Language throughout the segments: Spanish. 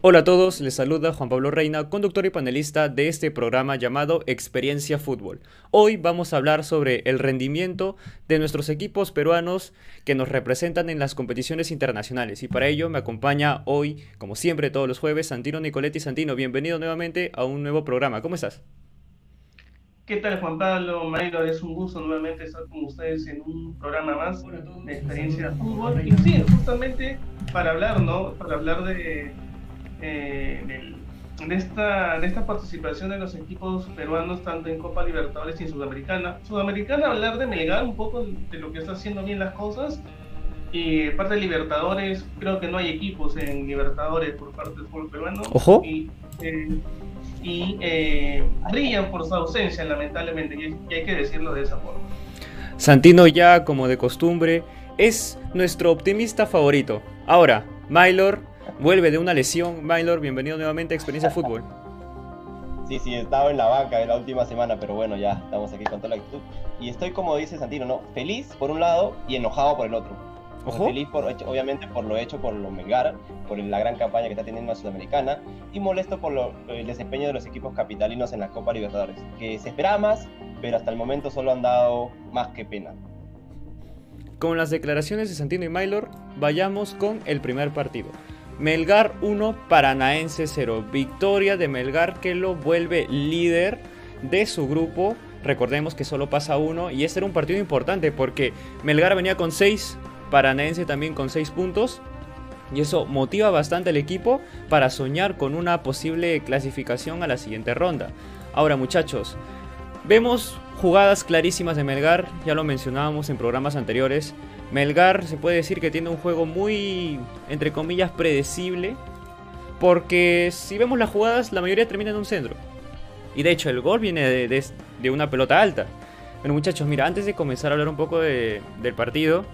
Hola a todos, les saluda Juan Pablo Reina, conductor y panelista de este programa llamado Experiencia Fútbol. Hoy vamos a hablar sobre el rendimiento de nuestros equipos peruanos que nos representan en las competiciones internacionales y para ello me acompaña hoy, como siempre todos los jueves, Santino Nicoletti. Santino, bienvenido nuevamente a un nuevo programa. ¿Cómo estás? ¿Qué tal Juan Pablo? Mario, es un gusto nuevamente estar con ustedes en un programa más de Experiencia Fútbol. Y sí, justamente para hablar, ¿no? Para hablar de eh, de, esta, de esta participación de los equipos peruanos tanto en Copa Libertadores y en Sudamericana. Sudamericana, hablar de Melgar un poco de lo que está haciendo bien las cosas. Y parte de Libertadores, creo que no hay equipos en Libertadores por parte del fútbol peruano. Ojo. Y, eh, y eh, brillan por su ausencia, lamentablemente, y hay que decirlo de esa forma. Santino ya, como de costumbre, es nuestro optimista favorito. Ahora, Mylor Vuelve de una lesión. Mylor, bienvenido nuevamente a Experiencia Fútbol. Sí, sí, estaba en la banca en la última semana, pero bueno, ya estamos aquí con toda la actitud. Y estoy, como dice Santino, ¿no? Feliz por un lado y enojado por el otro. Feliz, por, obviamente, por lo hecho por lo Melgar, por la gran campaña que está teniendo la Sudamericana, y molesto por el desempeño de los equipos capitalinos en la Copa Libertadores, que se esperaba más, pero hasta el momento solo han dado más que pena. Con las declaraciones de Santino y Mylor, vayamos con el primer partido. Melgar 1, Paranaense 0. Victoria de Melgar que lo vuelve líder de su grupo. Recordemos que solo pasa uno y este era un partido importante porque Melgar venía con 6, Paranaense también con 6 puntos. Y eso motiva bastante al equipo para soñar con una posible clasificación a la siguiente ronda. Ahora muchachos, vemos jugadas clarísimas de Melgar, ya lo mencionábamos en programas anteriores. Melgar se puede decir que tiene un juego muy, entre comillas, predecible. Porque si vemos las jugadas, la mayoría termina en un centro. Y de hecho, el gol viene de, una pelota alta. Bueno, muchachos, mira, antes de comenzar a hablar un poco del partido,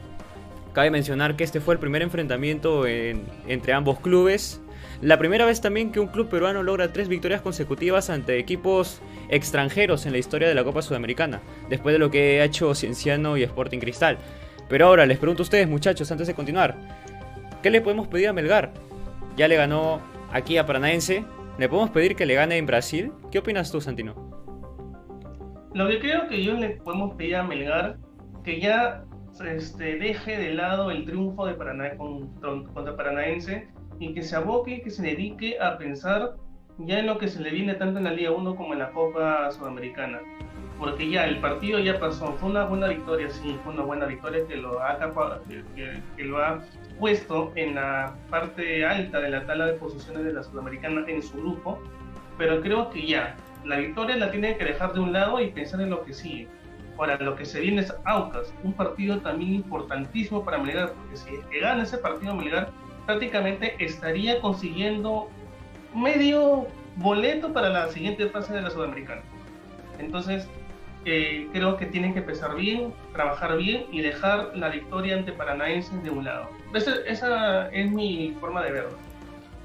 cabe mencionar que este fue el primer enfrentamiento entre ambos clubes. La primera vez también que un club peruano logra tres victorias consecutivas ante equipos extranjeros en la historia de la Copa Sudamericana, después de lo que ha hecho Cienciano y Sporting Cristal. Pero ahora les pregunto a ustedes, muchachos, antes de continuar, ¿qué le podemos pedir a Melgar? Ya le ganó aquí a Paranaense, ¿le podemos pedir que le gane en Brasil? ¿Qué opinas tú, Santino? Lo que creo que yo le podemos pedir a Melgar, que ya este, deje de lado el triunfo de Paraná, contra Paranaense y que se aboque, que se dedique a pensar ya en lo que se le viene tanto en la Liga 1 como en la Copa Sudamericana. Porque ya el partido ya pasó, fue una buena victoria, sí, fue una buena victoria que lo ha, que, lo ha puesto en la parte alta de la tabla de posiciones de la Sudamericana en su grupo, pero creo que ya, la victoria la tiene que dejar de un lado y pensar en lo que sigue. Ahora, lo que se viene es Aucas, un partido también importantísimo para Melgar, porque si es que gana ese partido Melgar, prácticamente estaría consiguiendo medio boleto para la siguiente fase de la Sudamericana. Entonces, creo que tienen que empezar bien, trabajar bien y dejar la victoria ante Paranaense de un lado. Esa, es mi forma de verlo.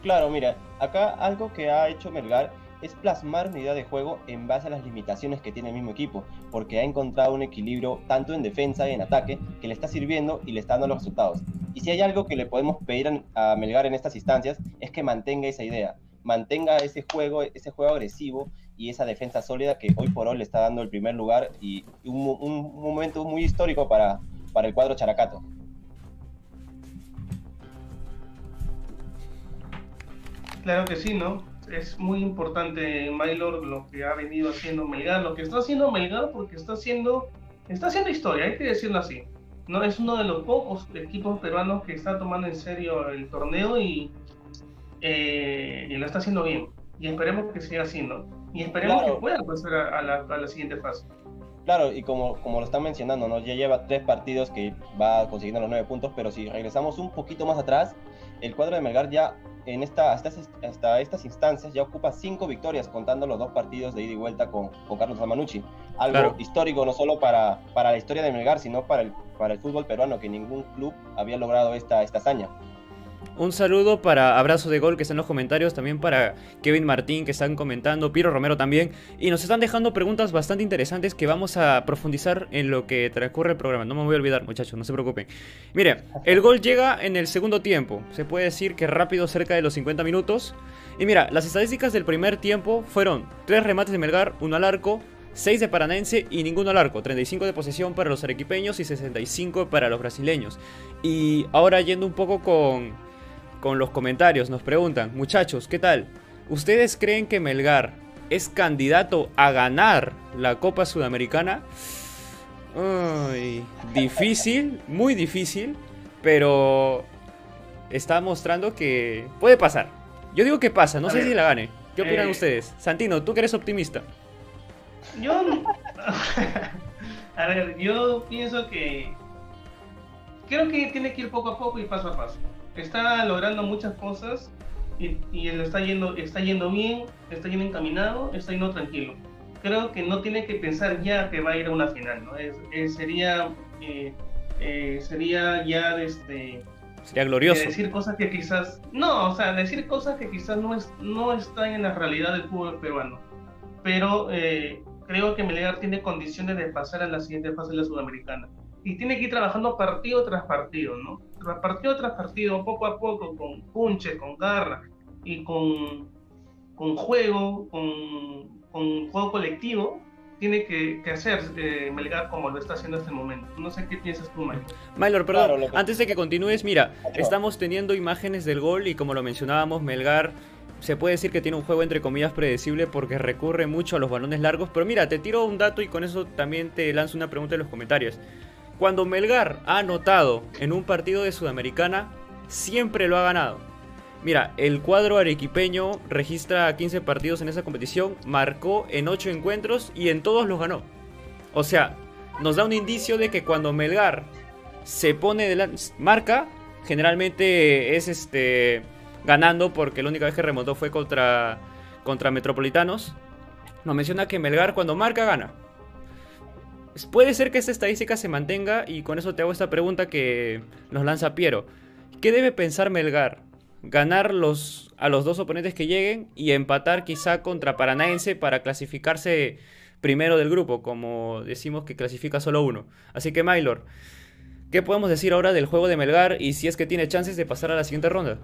Claro, mira, acá algo que ha hecho Melgar es plasmar una idea de juego en base a las limitaciones que tiene el mismo equipo, porque ha encontrado un equilibrio tanto en defensa y en ataque que le está sirviendo y le está dando los resultados. Y si hay algo que le podemos pedir a Melgar en estas instancias es que mantenga esa idea, mantenga ese juego, ese juego agresivo y esa defensa sólida que hoy por hoy le está dando el primer lugar y un, momento muy histórico para, para el cuadro Characato. Claro que sí, ¿no? Es muy importante Maylor lo que ha venido haciendo Melgar, lo que está haciendo Melgar porque está haciendo, está haciendo historia, hay que decirlo así. No es uno de los pocos equipos peruanos que está tomando en serio el torneo y, eh, y lo está haciendo bien. Y esperemos que siga ¿no? Y esperemos que pueda pasar a, la, siguiente fase. Claro, y como, como lo están mencionando, ¿no? ya lleva tres partidos que va consiguiendo los nueve puntos, pero si regresamos un poquito más atrás, el cuadro de Melgar ya en esta, hasta, hasta estas instancias ya ocupa cinco victorias, contando los dos partidos de ida y vuelta con, con Carlos Amanucci. Algo histórico no solo para, para la historia de Melgar, sino para el, para el fútbol peruano, que ningún club había logrado esta, esta hazaña. Un saludo para Abrazo de Gol que está en los comentarios, también para Kevin Martín que están comentando, Piero Romero también. Y nos están dejando preguntas bastante interesantes que vamos a profundizar en lo que transcurre el programa. No me voy a olvidar muchachos, no se preocupen. Mire, el gol llega en el segundo tiempo. Se puede decir que rápido cerca de los 50 minutos. Y mira, las estadísticas del primer tiempo fueron 3 remates de Melgar, 1 al arco, 6 de Paranense y ninguno al arco. 35 de posesión para los arequipeños y 65 para los brasileños. Y ahora yendo un poco con con los comentarios. Nos preguntan, muchachos, ¿qué tal? ¿Ustedes creen que Melgar es candidato a ganar la Copa Sudamericana? difícil, muy difícil, pero está mostrando que puede pasar. Yo digo que pasa, no sé si la gane. ¿Qué opinan eh, ustedes? Santino, tú que eres optimista. Yo... a ver, yo pienso que... Creo que tiene que ir poco a poco y paso a paso está logrando muchas cosas y, y está yendo, está yendo bien, está yendo encaminado, está yendo tranquilo. Creo que no tiene que pensar ya que va a ir a una final, ¿no? Es, sería, eh, eh, sería ya este, Sería glorioso. decir cosas que quizás. No, o sea, decir cosas que quizás no, es, no están en la realidad del fútbol peruano. Pero eh, creo que Melgar tiene condiciones de pasar a la siguiente fase de la Sudamericana y tiene que ir trabajando partido tras partido, ¿no? Partido tras partido, poco a poco, con punche, con garra y con, con juego, con, con juego colectivo, tiene que, que hacer eh, Melgar como lo está haciendo hasta el momento. No sé qué piensas tú, Mylor. Mylor, perdón, antes de que continúes, mira, estamos teniendo imágenes del gol y como lo mencionábamos, Melgar se puede decir que tiene un juego entre comillas predecible porque recurre mucho a los balones largos. Pero mira, te tiro un dato y con eso también te lanzo una pregunta en los comentarios. Cuando Melgar ha anotado en un partido de Sudamericana, siempre lo ha ganado. Mira, el cuadro arequipeño registra 15 partidos en esa competición, marcó en 8 encuentros y en todos los ganó. O sea, nos da un indicio de que cuando Melgar se pone de la marca, generalmente es este ganando porque la única vez que remontó fue contra contra Metropolitanos. Nos menciona que Melgar cuando marca gana. Puede ser que esta estadística se mantenga y con eso te hago esta pregunta que nos lanza Piero. ¿Qué debe pensar Melgar? ¿Ganar los, a los dos oponentes que lleguen y empatar quizá contra Paranaense para clasificarse primero del grupo, como decimos que clasifica solo uno? Así que Mylor, ¿qué podemos decir ahora del juego de Melgar y si es que tiene chances de pasar a la siguiente ronda?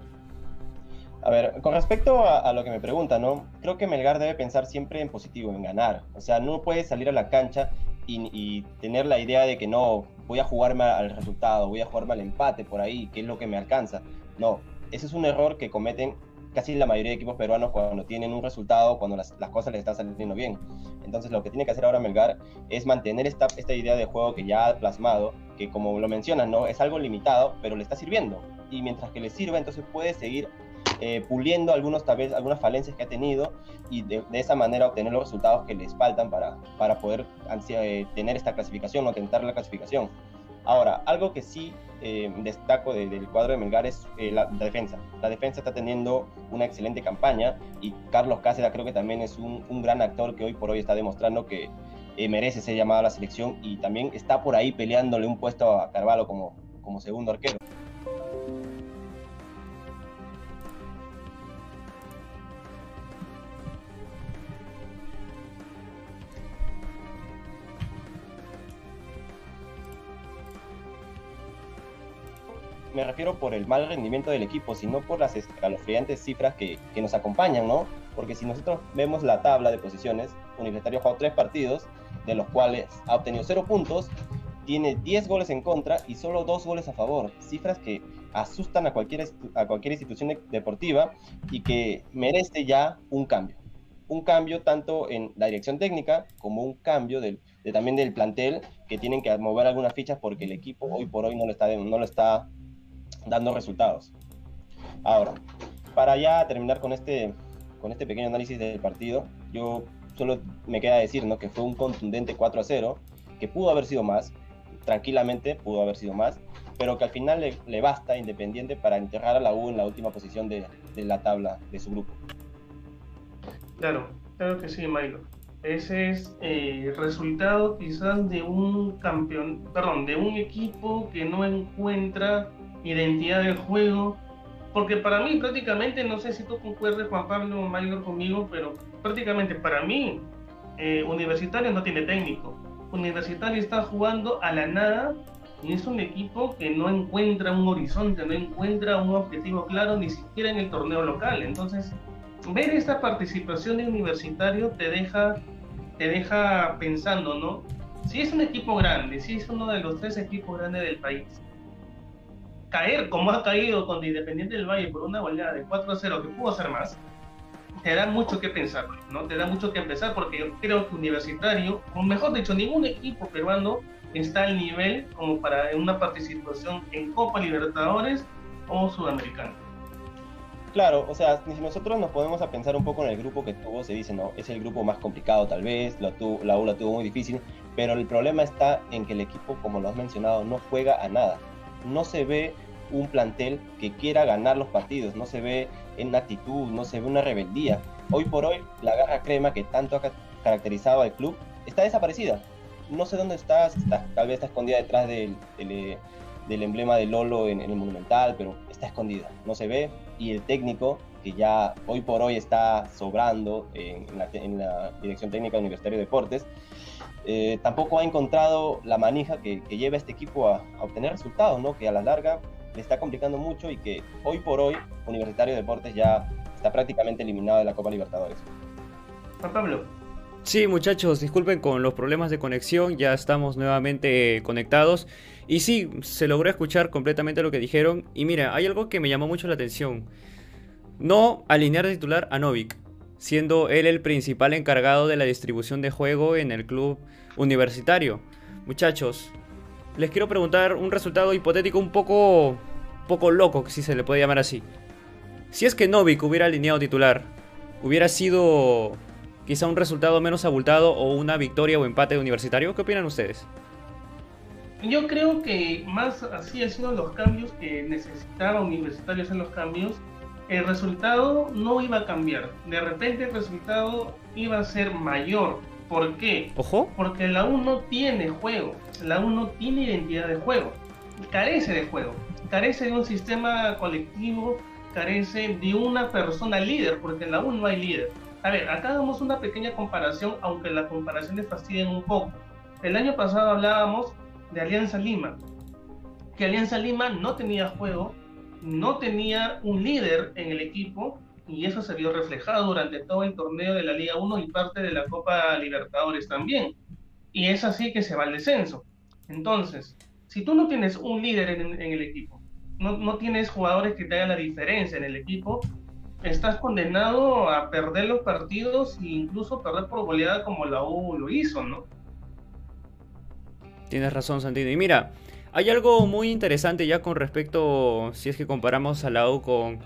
A ver, con respecto a, lo que me preguntan, ¿no? Creo que Melgar debe pensar siempre en positivo, en ganar. O sea, no puede salir a la cancha y, tener la idea de que no, voy a jugarme al resultado, voy a jugarme al empate por ahí, que es lo que me alcanza. No, ese es un error que cometen casi la mayoría de equipos peruanos cuando tienen un resultado, cuando las, cosas les están saliendo bien. Entonces lo que tiene que hacer ahora Melgar es mantener esta, esta idea de juego que ya ha plasmado, que como lo mencionas, ¿no? es algo limitado, pero le está sirviendo. Y mientras que le sirva, entonces puede seguir eh, puliendo algunos, tal vez, algunas falencias que ha tenido y de, esa manera obtener los resultados que les faltan para, para poder eh, tener esta clasificación o tentar la clasificación. Ahora, algo que sí eh, destaco del cuadro de Melgar es la, defensa. La defensa está teniendo una excelente campaña y Carlos Cáceres creo que también es un, un gran actor que hoy por hoy está demostrando que merece ser llamado a la selección y también está por ahí peleándole un puesto a Carvalho como, como segundo arquero. Me refiero por el mal rendimiento del equipo, sino por las escalofriantes cifras que, que nos acompañan, ¿no? Porque si nosotros vemos la tabla de posiciones, Universitario ha jugado tres partidos, de los cuales ha obtenido cero puntos, tiene 10 goles en contra y solo dos goles a favor. Cifras que asustan a cualquier, a cualquier institución deportiva y que merece ya un cambio. Un cambio tanto en la dirección técnica como un cambio del, de, también del plantel que tienen que mover algunas fichas porque el equipo hoy por hoy no lo está, no lo está dando resultados. Ahora, para ya terminar con este, con este pequeño análisis del partido, yo solo me queda decir ¿no? que fue un contundente 4 a 0, que pudo haber sido más, tranquilamente pudo haber sido más, pero que al final le, basta Independiente para enterrar a la U en la última posición de, de la tabla de su grupo. Claro, claro que sí, Milo. Ese es el eh, resultado quizás de un campeón, perdón, de un equipo que no encuentra identidad del juego Porque para mí prácticamente, no sé si tú concuerdes Juan Pablo Mayor conmigo, pero prácticamente para mí eh, Universitario no tiene técnico. Universitario está jugando a la nada y es un equipo que no encuentra un horizonte, no encuentra un objetivo claro ni siquiera en el torneo local. Entonces, ver esta participación de Universitario te deja, te deja pensando, ¿no? Si es un equipo grande, si es uno de los tres equipos grandes del país, caer como ha caído con Independiente del Valle por una goleada de 4 a 0 que pudo ser más, te da mucho que pensar, ¿no? Te da mucho que pensar porque yo creo que Universitario, o mejor dicho, ningún equipo peruano está al nivel como para una participación en Copa Libertadores o Sudamericana. Claro, o sea, si nosotros nos podemos a pensar un poco en el grupo que tuvo, se dice, no, es el grupo más complicado tal vez, la, la U la tuvo muy difícil, pero el problema está en que el equipo, como lo has mencionado, no juega a nada. No se ve un plantel que quiera ganar los partidos, no se ve en actitud, no se ve una rebeldía. Hoy por hoy, la garra crema que tanto ha caracterizado al club está desaparecida. No sé dónde está, tal vez está escondida detrás del, del, emblema de Lolo en, el Monumental, pero está escondida, no se ve. Y el técnico, que ya hoy por hoy está sobrando en, la, Dirección Técnica Universitario de Deportes, eh, tampoco ha encontrado la manija que, lleva a este equipo a, a, obtener resultados, ¿no? que a la larga le está complicando mucho y que hoy por hoy Universitario de Deportes ya está prácticamente eliminado de la Copa Libertadores. Juan Pablo. Sí, muchachos, disculpen con los problemas de conexión, ya estamos nuevamente conectados. Y sí, se logró escuchar completamente lo que dijeron. Y mira, hay algo que me llamó mucho la atención. No alinear de titular a Novik, siendo él el principal encargado de la distribución de juego en el club universitario. Muchachos, les quiero preguntar un resultado hipotético un poco, poco loco, si se le puede llamar así. Si es que Novik hubiera alineado titular, ¿hubiera sido quizá un resultado menos abultado o una victoria o empate de universitario? ¿Qué opinan ustedes? Yo creo que más así han sido los cambios que necesitaba Universitarios en los cambios. El resultado no iba a cambiar. De repente el resultado iba a ser mayor ¿Por qué? Ojo. Porque la U no tiene juego, la U no tiene identidad de juego, carece de juego, carece de un sistema colectivo, carece de una persona líder, porque en la U no hay líder. A ver, acá damos una pequeña comparación, aunque las comparaciones fastidien un poco. El año pasado hablábamos de Alianza Lima, que Alianza Lima no tenía juego, no tenía un líder en el equipo y eso se vio reflejado durante todo el torneo de la Liga 1 y parte de la Copa Libertadores también. Y es así que se va al descenso. Entonces, si tú no tienes un líder en, el equipo, no, no, tienes jugadores que te hagan la diferencia en el equipo, estás condenado a perder los partidos e incluso perder por goleada como la U lo hizo, ¿no? Tienes razón, Santino. Y mira, hay algo muy interesante ya con respecto, si es que comparamos a la U con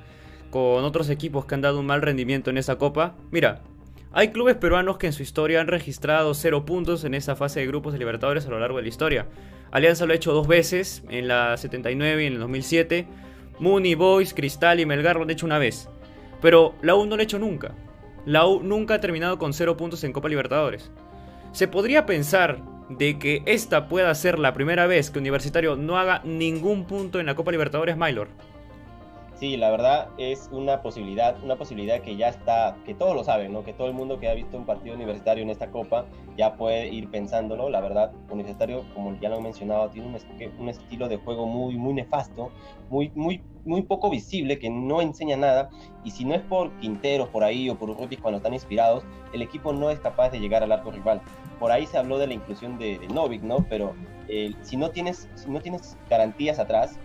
con otros equipos que han dado un mal rendimiento en esa copa. Mira, hay clubes peruanos que en su historia han registrado 0 puntos en esa fase de grupos de Libertadores a lo largo de la historia. Alianza lo ha hecho dos veces, en la 79 y en el 2007. Muni, Boys, Cristal y Melgar lo han hecho una vez. Pero la U no lo ha hecho nunca. La U nunca ha terminado con 0 puntos en Copa Libertadores. Se podría pensar de que esta pueda ser la primera vez que Universitario no haga ningún punto en la Copa Libertadores Mylor. Sí, la verdad es una posibilidad, una posibilidad que ya está, que todos lo saben, ¿no? Que todo el mundo que ha visto un partido universitario en esta copa ya puede ir pensándolo. La verdad, Universitario, como ya lo he mencionado, tiene un, un estilo de juego muy, muy nefasto, muy, muy, muy poco visible, que no enseña nada. Y si no es por Quinteros por ahí o por Rutis cuando están inspirados, el equipo no es capaz de llegar al arco rival. Por ahí se habló de la inclusión de, de Novik, ¿no? Pero eh, si, no tienes, si no tienes garantías atrás,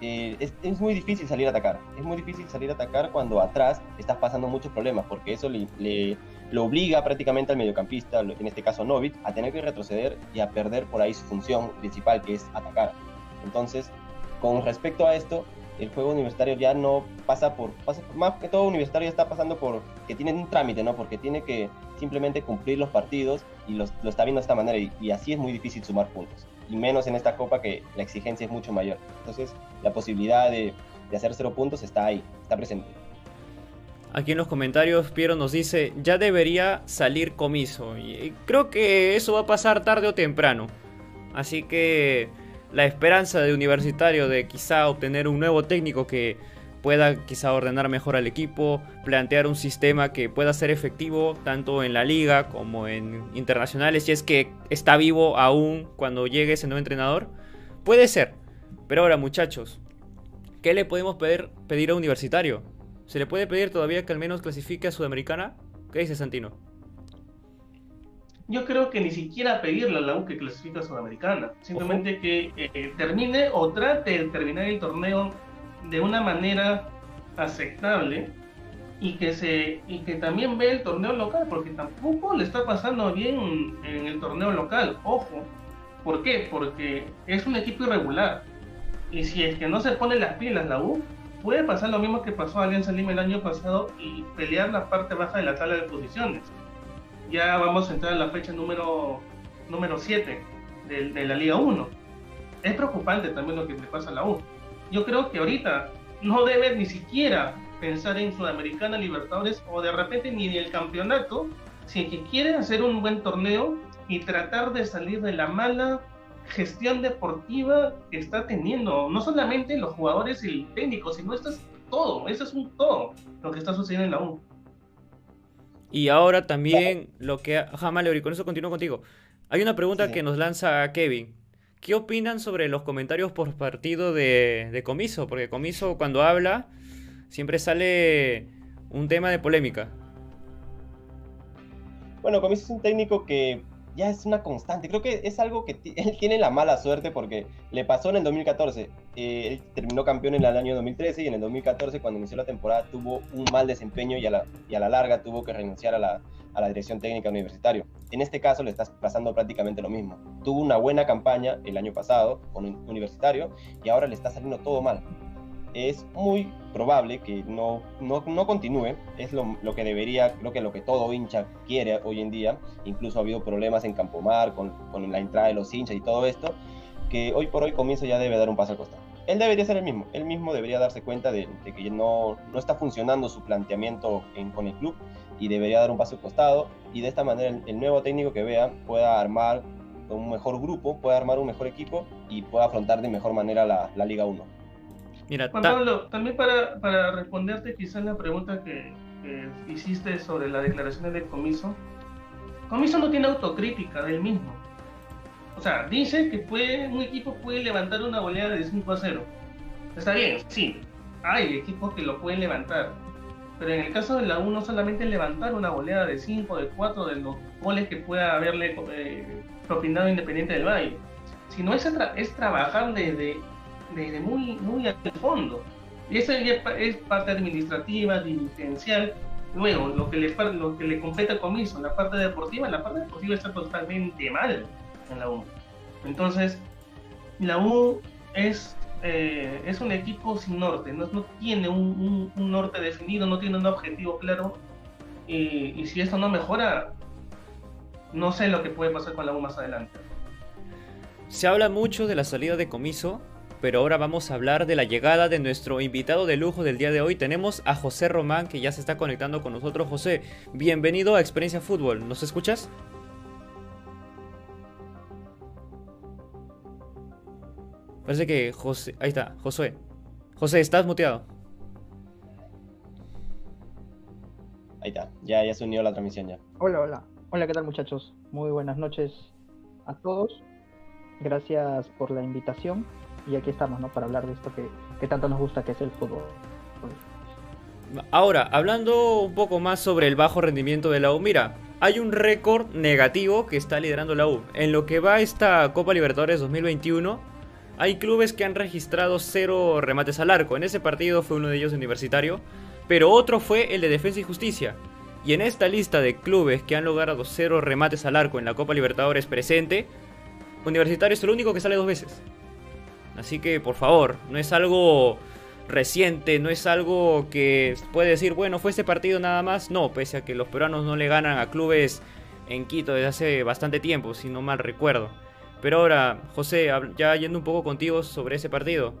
eh, es, muy difícil salir a atacar. Es muy difícil salir a atacar cuando atrás estás pasando muchos problemas, porque eso le, le, obliga prácticamente al mediocampista, en este caso Novik, a tener que retroceder y a perder por ahí su función principal, que es atacar. Entonces, con respecto a esto, el juego universitario ya no pasa por, pasa más que todo universitario está pasando por que tiene un trámite, ¿no? Porque tiene que simplemente cumplir los partidos y los, lo está viendo de esta manera y así es muy difícil sumar puntos y menos en esta copa que la exigencia es mucho mayor. Entonces, la posibilidad de, hacer cero puntos está ahí, está presente. Aquí en los comentarios Piero nos dice, ya debería salir comiso. Y creo que eso va a pasar tarde o temprano. Así que la esperanza de Universitario de quizá obtener un nuevo técnico que pueda quizá ordenar mejor al equipo, plantear un sistema que pueda ser efectivo tanto en la liga como en internacionales, si es que está vivo aún cuando llegue ese nuevo entrenador. Puede ser. Pero ahora muchachos, ¿qué le podemos pedir, pedir a Universitario? ¿Se le puede pedir todavía que al menos clasifique a Sudamericana? ¿Qué dice Santino? Yo creo que ni siquiera pedirle a la U que clasifique a Sudamericana. Simplemente que eh, termine o trate de terminar el torneo de una manera aceptable y que se y que también ve el torneo local porque tampoco le está pasando bien en el torneo local ojo. ¿por qué? porque es un equipo irregular. Y si es que no se pone las pilas la U puede pasar lo mismo que pasó a Alianza Lima el año pasado y pelear la parte baja de la tabla de posiciones. Ya vamos a entrar en la fecha número número 7 de, de la Liga 1 es preocupante también lo que le pasa a la U yo creo que ahorita no debe ni siquiera pensar en Sudamericana, Libertadores o de repente ni en el campeonato, si que quiere hacer un buen torneo y tratar de salir de la mala gestión deportiva que está teniendo, no solamente los jugadores y el técnico, sino esto es todo, eso es un todo lo que está sucediendo en la U. Y ahora también lo que... Jamás, Leori, con eso continúo contigo. Hay una pregunta que nos lanza Kevin. ¿Qué opinan sobre los comentarios por partido de, Comiso? Porque Comiso cuando habla siempre sale un tema de polémica. Bueno, Comiso es un técnico que ya es una constante. Creo que es algo que él tiene la mala suerte porque le pasó en el 2014. Eh, él terminó campeón en el año 2013 y en el 2014, cuando inició la temporada, tuvo un mal desempeño y a la, y a la larga tuvo que renunciar a la, a la dirección técnica universitario. En este caso le estás pasando prácticamente lo mismo. Tuvo una buena campaña el año pasado con un universitario y ahora le está saliendo todo mal. Es muy probable que no, no, no continúe, es lo, lo, que debería, creo que lo que todo hincha quiere hoy en día, incluso ha habido problemas en Campomar con, con la entrada de los hinchas y todo esto, que hoy por hoy comienzo ya debe dar un paso al costado. Él debería ser el mismo, él mismo debería darse cuenta de, que no, no está funcionando su planteamiento en, con el club y debería dar un paso al costado y de esta manera el, nuevo técnico que vea pueda armar un mejor grupo, pueda armar un mejor equipo y pueda afrontar de mejor manera la, la Liga 1. Mira, Juan Pablo, también para, para responderte quizás la pregunta que, hiciste sobre las declaraciones de Comiso, Comiso no tiene autocrítica del mismo. O sea, dice que puede, un equipo puede levantar una goleada de 5 a 0. Está bien, sí, hay equipos que lo pueden levantar, pero en el caso de la U no solamente levantar una goleada de 5, de 4, de los goles que pueda haberle eh, propinado Independiente del Valle, sino es, es trabajar desde, desde muy, muy al fondo. Y eso es parte administrativa, dirigencial. Luego, lo que le, lo que le compete al comiso, la parte deportiva, la parte deportiva está totalmente mal en la U. Entonces, la U es eh, es un equipo sin norte, no, tiene un, norte definido, no tiene un objetivo claro. Y, si esto no mejora, no sé lo que puede pasar con la U más adelante. Se habla mucho de la salida de Comiso, pero ahora vamos a hablar de la llegada de nuestro invitado de lujo del día de hoy. Tenemos a José Román que ya se está conectando con nosotros. José, bienvenido a Experiencia Fútbol. ¿Nos escuchas? Parece que José. Ahí está, Josué. José, estás muteado. Ahí está, ya, ya se unió la transmisión ya. Hola, hola. Hola, ¿qué tal muchachos? Muy buenas noches a todos. Gracias por la invitación. Y aquí estamos, ¿no? Para hablar de esto que, que tanto nos gusta, que es el fútbol. Ahora, hablando un poco más sobre el bajo rendimiento de la U, mira, hay un récord negativo que está liderando la U. En lo que va esta Copa Libertadores 2021, hay clubes que han registrado cero remates al arco. En ese partido fue uno de ellos universitario, pero otro fue el de Defensa y Justicia. Y en esta lista de clubes que han logrado cero remates al arco en la Copa Libertadores presente, Universitario es el único que sale dos veces. Así que, por favor, no es algo reciente, no es algo que puede decir, bueno, fue este partido nada más. No, pese a que los peruanos no le ganan a clubes en Quito desde hace bastante tiempo, si no mal recuerdo. Pero ahora, José, ya yendo un poco contigo sobre ese partido,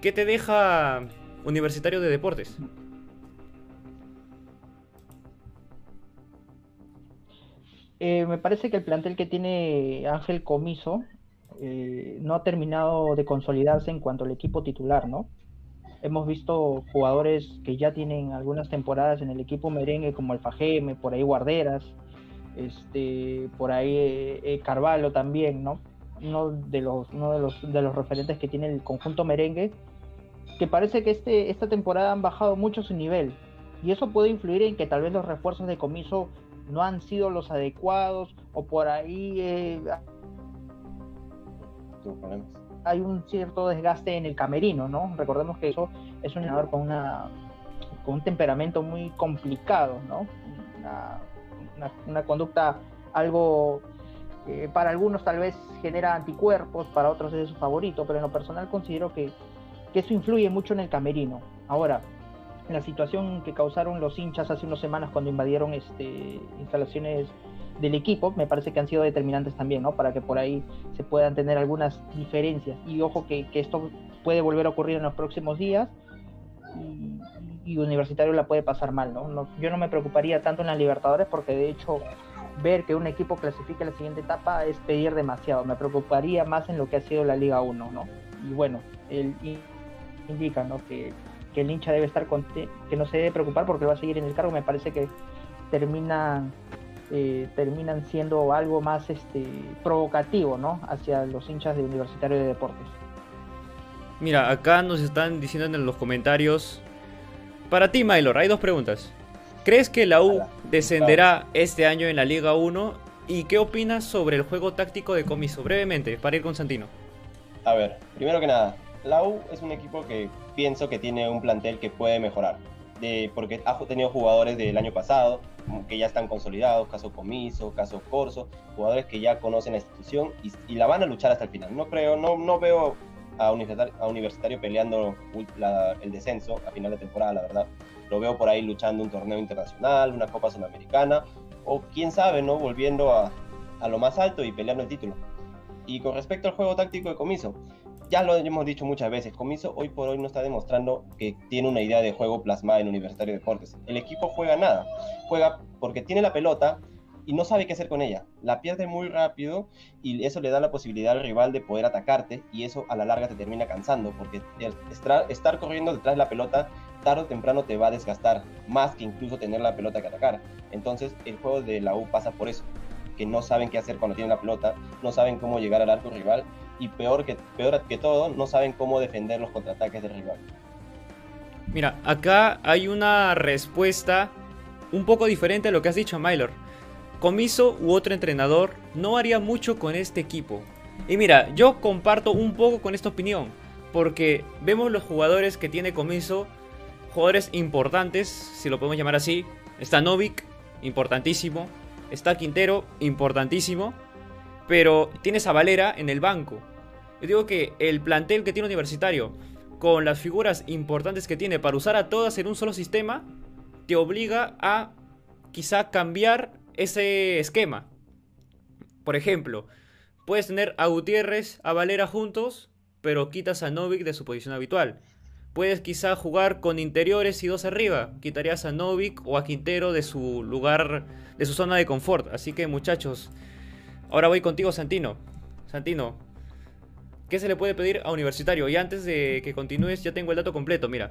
¿qué te deja Universitario de Deportes? Eh, me parece que el plantel que tiene Ángel Comiso eh, no ha terminado de consolidarse en cuanto al equipo titular, ¿no? Hemos visto jugadores que ya tienen algunas temporadas en el equipo merengue, como el Fajeme, por ahí Guarderas, este, por ahí eh, Carvalho también, ¿no? Uno de los, uno de los, de los referentes que tiene el conjunto merengue, que parece que este, esta temporada han bajado mucho su nivel. Y eso puede influir en que tal vez los refuerzos de comiso no han sido los adecuados o por ahí eh, hay un cierto desgaste en el camerino, ¿no? Recordemos que eso es un entrenador con una con un temperamento muy complicado, ¿no? Una, conducta algo eh, para algunos tal vez genera anticuerpos, para otros es su favorito, pero en lo personal considero que, que eso influye mucho en el camerino. Ahora, la situación que causaron los hinchas hace unas semanas cuando invadieron este, instalaciones del equipo, me parece que han sido determinantes también, ¿no? Para que por ahí se puedan tener algunas diferencias. Y ojo que, esto puede volver a ocurrir en los próximos días y, Universitario la puede pasar mal, ¿no? Yo no me preocuparía tanto en las Libertadores porque de hecho ver que un equipo clasifique la siguiente etapa es pedir demasiado. Me preocuparía más en lo que ha sido la Liga 1, ¿no? Y bueno, él indica, ¿no? Que, que el hincha debe estar con que no se debe preocupar porque va a seguir en el cargo. Me parece que termina eh, terminan siendo algo más este, provocativo ¿no? hacia los hinchas de Universitario de Deportes. Mira, acá nos están diciendo en los comentarios. Para ti, Mylor, hay dos preguntas. ¿Crees que la U descenderá este año en la Liga 1? ¿Y qué opinas sobre el juego táctico de Comiso? Brevemente, para ir con Santino. A ver, primero que nada, la U es un equipo que pienso que tiene un plantel que puede mejorar. De, porque ha tenido jugadores del año pasado, que ya están consolidados, caso Comiso, caso Corso, jugadores que ya conocen la institución y, la van a luchar hasta el final. No creo, no, no veo a Universitario, peleando el descenso a final de temporada, la verdad. Lo veo por ahí luchando un torneo internacional, una Copa Sudamericana, o quién sabe, ¿no? Volviendo a, a lo más alto y peleando el título. Y con respecto al juego táctico de Comiso, ya lo hemos dicho muchas veces, Comiso hoy por hoy no está demostrando que tiene una idea de juego plasmada en Universitario de Deportes. El equipo juega nada, juega porque tiene la pelota y no sabe qué hacer con ella. La pierde muy rápido y eso le da la posibilidad al rival de poder atacarte y eso a la larga te termina cansando porque estar corriendo detrás de la pelota tarde o temprano te va a desgastar más que incluso tener la pelota que atacar. Entonces el juego de la U pasa por eso, que no saben qué hacer cuando tienen la pelota, no saben cómo llegar al arco rival y peor que, peor que todo, no saben cómo defender los contraataques del rival. Mira, acá hay una respuesta un poco diferente a lo que has dicho, Mylor. Comiso u otro entrenador no haría mucho con este equipo. Y mira, yo comparto un poco con esta opinión, porque vemos los jugadores que tiene Comiso, jugadores importantes, si lo podemos llamar así. Está Novik, importantísimo. Está Quintero, importantísimo pero tienes a Valera en el banco. Yo digo que el plantel que tiene Universitario, con las figuras importantes que tiene para usar a todas en un solo sistema, te obliga a quizá cambiar ese esquema. Por ejemplo, puedes tener a Gutiérrez, a Valera juntos, pero quitas a Novik de su posición habitual. Puedes quizá jugar con interiores y dos arriba. Quitarías a Novik o a Quintero de su lugar, de su zona de confort. Así que muchachos, Ahora voy contigo, Santino. Santino, ¿qué se le puede pedir a Universitario? Y antes de que continúes, ya tengo el dato completo. Mira,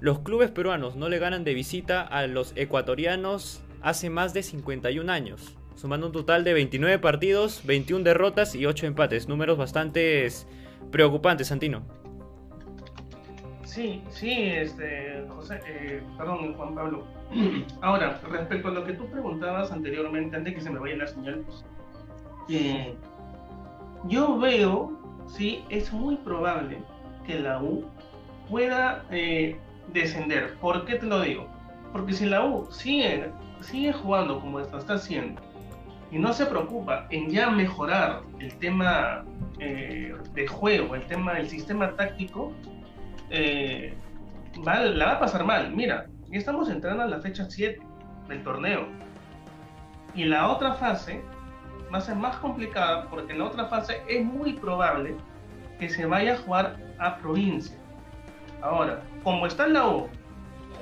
los clubes peruanos no le ganan de visita a los ecuatorianos hace más de 51 años, sumando un total de 29 partidos, 21 derrotas y 8 empates. Números bastante preocupantes, Santino. Sí, sí, este, José, eh, perdón, Juan Pablo. Ahora, respecto a lo que tú preguntabas anteriormente, antes de que se me vaya la señal, pues, yo veo, sí, es muy probable que la U pueda eh, descender. ¿Por qué te lo digo? Porque si la U sigue, sigue jugando como está, haciendo y no se preocupa en ya mejorar el tema eh, de juego, el tema del sistema táctico, eh, la va a pasar mal. Mira, ya estamos entrando a la fecha 7 del torneo. Y la otra fase va a ser más complicada porque en la otra fase es muy probable que se vaya a jugar a provincia. Ahora, como está la U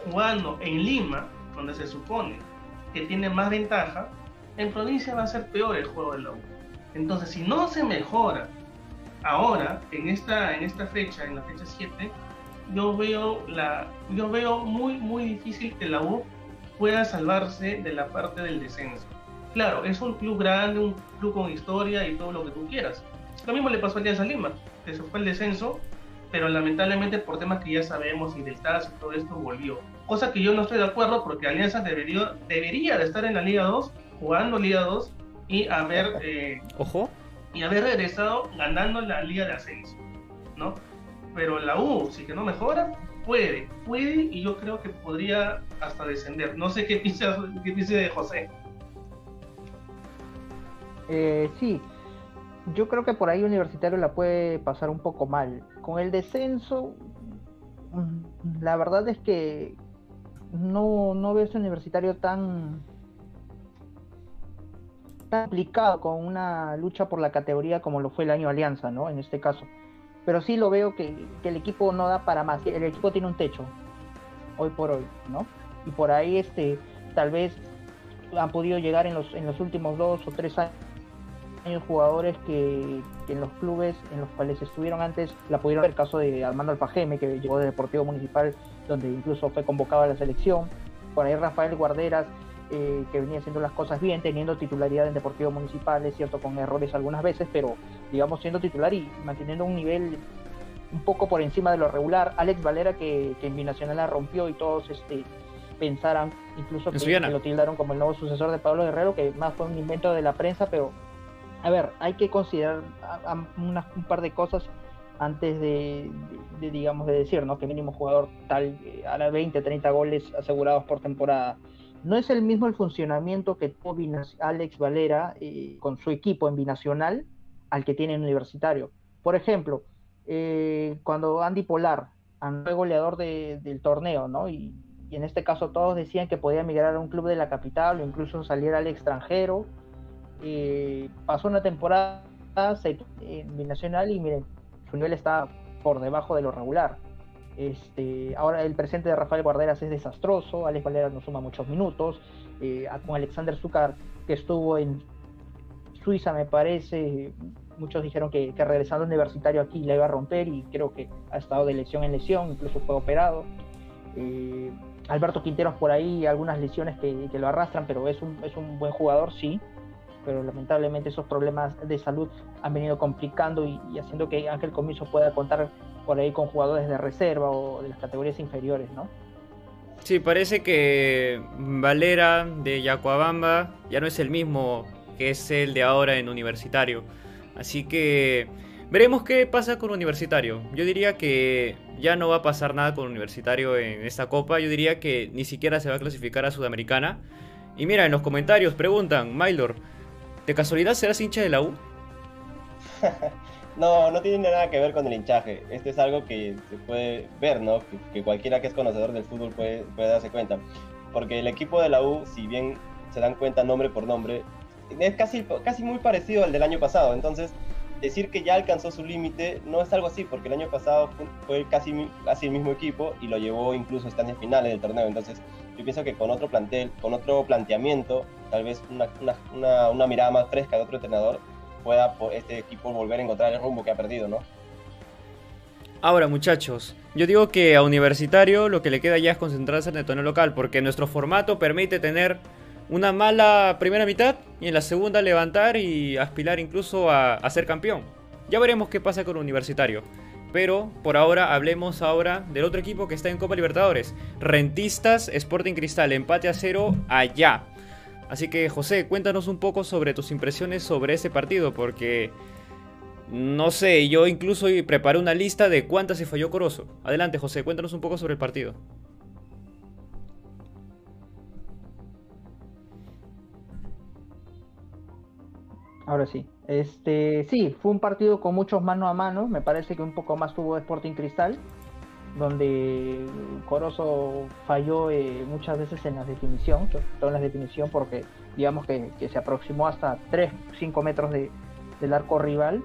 jugando en Lima, donde se supone que tiene más ventaja, en provincia va a ser peor el juego de la U. Entonces, si no se mejora ahora, en esta, en esta fecha, en la fecha 7, yo veo, la, yo veo muy, muy difícil que la U pueda salvarse de la parte del descenso. Claro, es un club grande, un club con historia y todo lo que tú quieras. Lo mismo le pasó a Alianza Lima, que se fue el descenso, pero lamentablemente por temas que ya sabemos y del TAS y todo esto volvió. Cosa que yo no estoy de acuerdo porque Alianza debería, debería de estar en la Liga 2, jugando Liga 2 y haber, eh, Ojo. y haber regresado ganando la Liga de Ascenso, ¿no? Pero la U, si que no mejora, puede, puede y yo creo que podría hasta descender. No sé qué piensa, qué de José. Eh, sí, yo creo que por ahí Universitario la puede pasar un poco mal. Con el descenso, mm, la verdad es que no, no veo ese Universitario tan, tan complicado con una lucha por la categoría como lo fue el año Alianza, ¿no? En este caso. Pero sí lo veo que, que el equipo no da para más. El equipo tiene un techo, hoy por hoy, ¿no? Y por ahí este, tal vez han podido llegar en los, en los últimos dos o tres años jugadores que, que, en los clubes en los cuales estuvieron antes la pudieron ver, el caso de Armando Alfajeme, que llegó de Deportivo Municipal, donde incluso fue convocado a la selección, por ahí Rafael Guarderas, eh, que venía haciendo las cosas bien, teniendo titularidad en Deportivo Municipal, es cierto, con errores algunas veces, pero digamos siendo titular y manteniendo un nivel un poco por encima de lo regular. Alex Valera, que, que en Binacional la rompió y todos este, pensaran, incluso que, que, lo tildaron como el nuevo sucesor de Pablo Guerrero, que más fue un invento de la prensa, pero a ver, hay que considerar a, a un par de cosas antes de, digamos, de decir, ¿no? Que mínimo jugador tal eh, hará 20, 30 goles asegurados por temporada. No es el mismo el funcionamiento que tuvo Alex Valera eh, con su equipo en Binacional al que tiene en Universitario. Por ejemplo, eh, cuando Andy Polar fue goleador de, del torneo, ¿no? Y, y, en este caso todos decían que podía migrar a un club de la capital o incluso salir al extranjero eh, pasó una temporada en Binacional y miren, su nivel está por debajo de lo regular. Este, ahora el presente de Rafael Guarderas es desastroso, Alex Valera no suma muchos minutos, eh, con Alexander Zúcar que estuvo en Suiza me parece, muchos dijeron que, que, regresando universitario aquí le iba a romper y creo que ha estado de lesión en lesión, incluso fue operado. Eh, Alberto Quinteros por ahí, algunas lesiones que, que, lo arrastran, pero es un, es un buen jugador, sí, pero lamentablemente esos problemas de salud han venido complicando y, haciendo que Ángel Comiso pueda contar por ahí con jugadores de reserva o de las categorías inferiores, ¿no? Sí, parece que Valera de Yacuabamba ya no es el mismo que es el de ahora en Universitario. Así que veremos qué pasa con Universitario. Yo diría que ya no va a pasar nada con Universitario en esta copa. Yo diría que ni siquiera se va a clasificar a Sudamericana. Y mira, en los comentarios preguntan, Mylor, ¿De casualidad serás hincha de la U? no, no tiene nada que ver con el hinchaje. Esto es algo que se puede ver, ¿no? Que, cualquiera que es conocedor del fútbol puede, puede, darse cuenta. Porque el equipo de la U, si bien se dan cuenta nombre por nombre, es casi, casi muy parecido al del año pasado. Entonces, decir que ya alcanzó su límite no es algo así, porque el año pasado fue casi, casi el mismo equipo y lo llevó incluso a estancias finales del torneo. Entonces, yo pienso que con otro plantel, con otro planteamiento, tal vez una, una, una, mirada más fresca de otro entrenador, pueda este equipo volver a encontrar el rumbo que ha perdido, ¿no? Ahora, muchachos, yo digo que a Universitario lo que le queda ya es concentrarse en el torneo local, porque nuestro formato permite tener una mala primera mitad y en la segunda levantar y aspirar incluso a, a ser campeón. Ya veremos qué pasa con Universitario. Pero por ahora hablemos ahora del otro equipo que está en Copa Libertadores. Rentistas Sporting Cristal, empate a cero allá. Así que José, cuéntanos un poco sobre tus impresiones sobre ese partido, porque no sé, yo incluso preparé una lista de cuántas se falló Corozo. Adelante José, cuéntanos un poco sobre el partido. Ahora sí. Este, sí, fue un partido con muchos mano a mano. Me parece que un poco más tuvo Sporting Cristal, donde Corozo falló eh, muchas veces en la definición, todo en la definición, porque digamos que, se aproximó hasta 3, 5 metros de, del arco rival,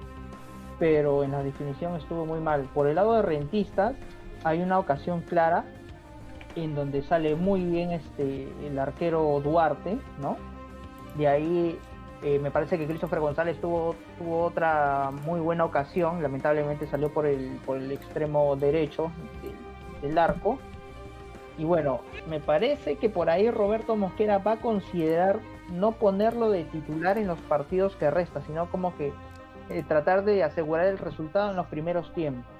pero en la definición estuvo muy mal. Por el lado de Rentistas, hay una ocasión clara en donde sale muy bien este el arquero Duarte, ¿no? De ahí eh, me parece que Christopher González tuvo, tuvo otra muy buena ocasión, lamentablemente salió por el, por el extremo derecho, del arco. Y bueno, me parece que por ahí Roberto Mosquera va a considerar no ponerlo de titular en los partidos que resta, sino como que eh, tratar de asegurar el resultado en los primeros tiempos.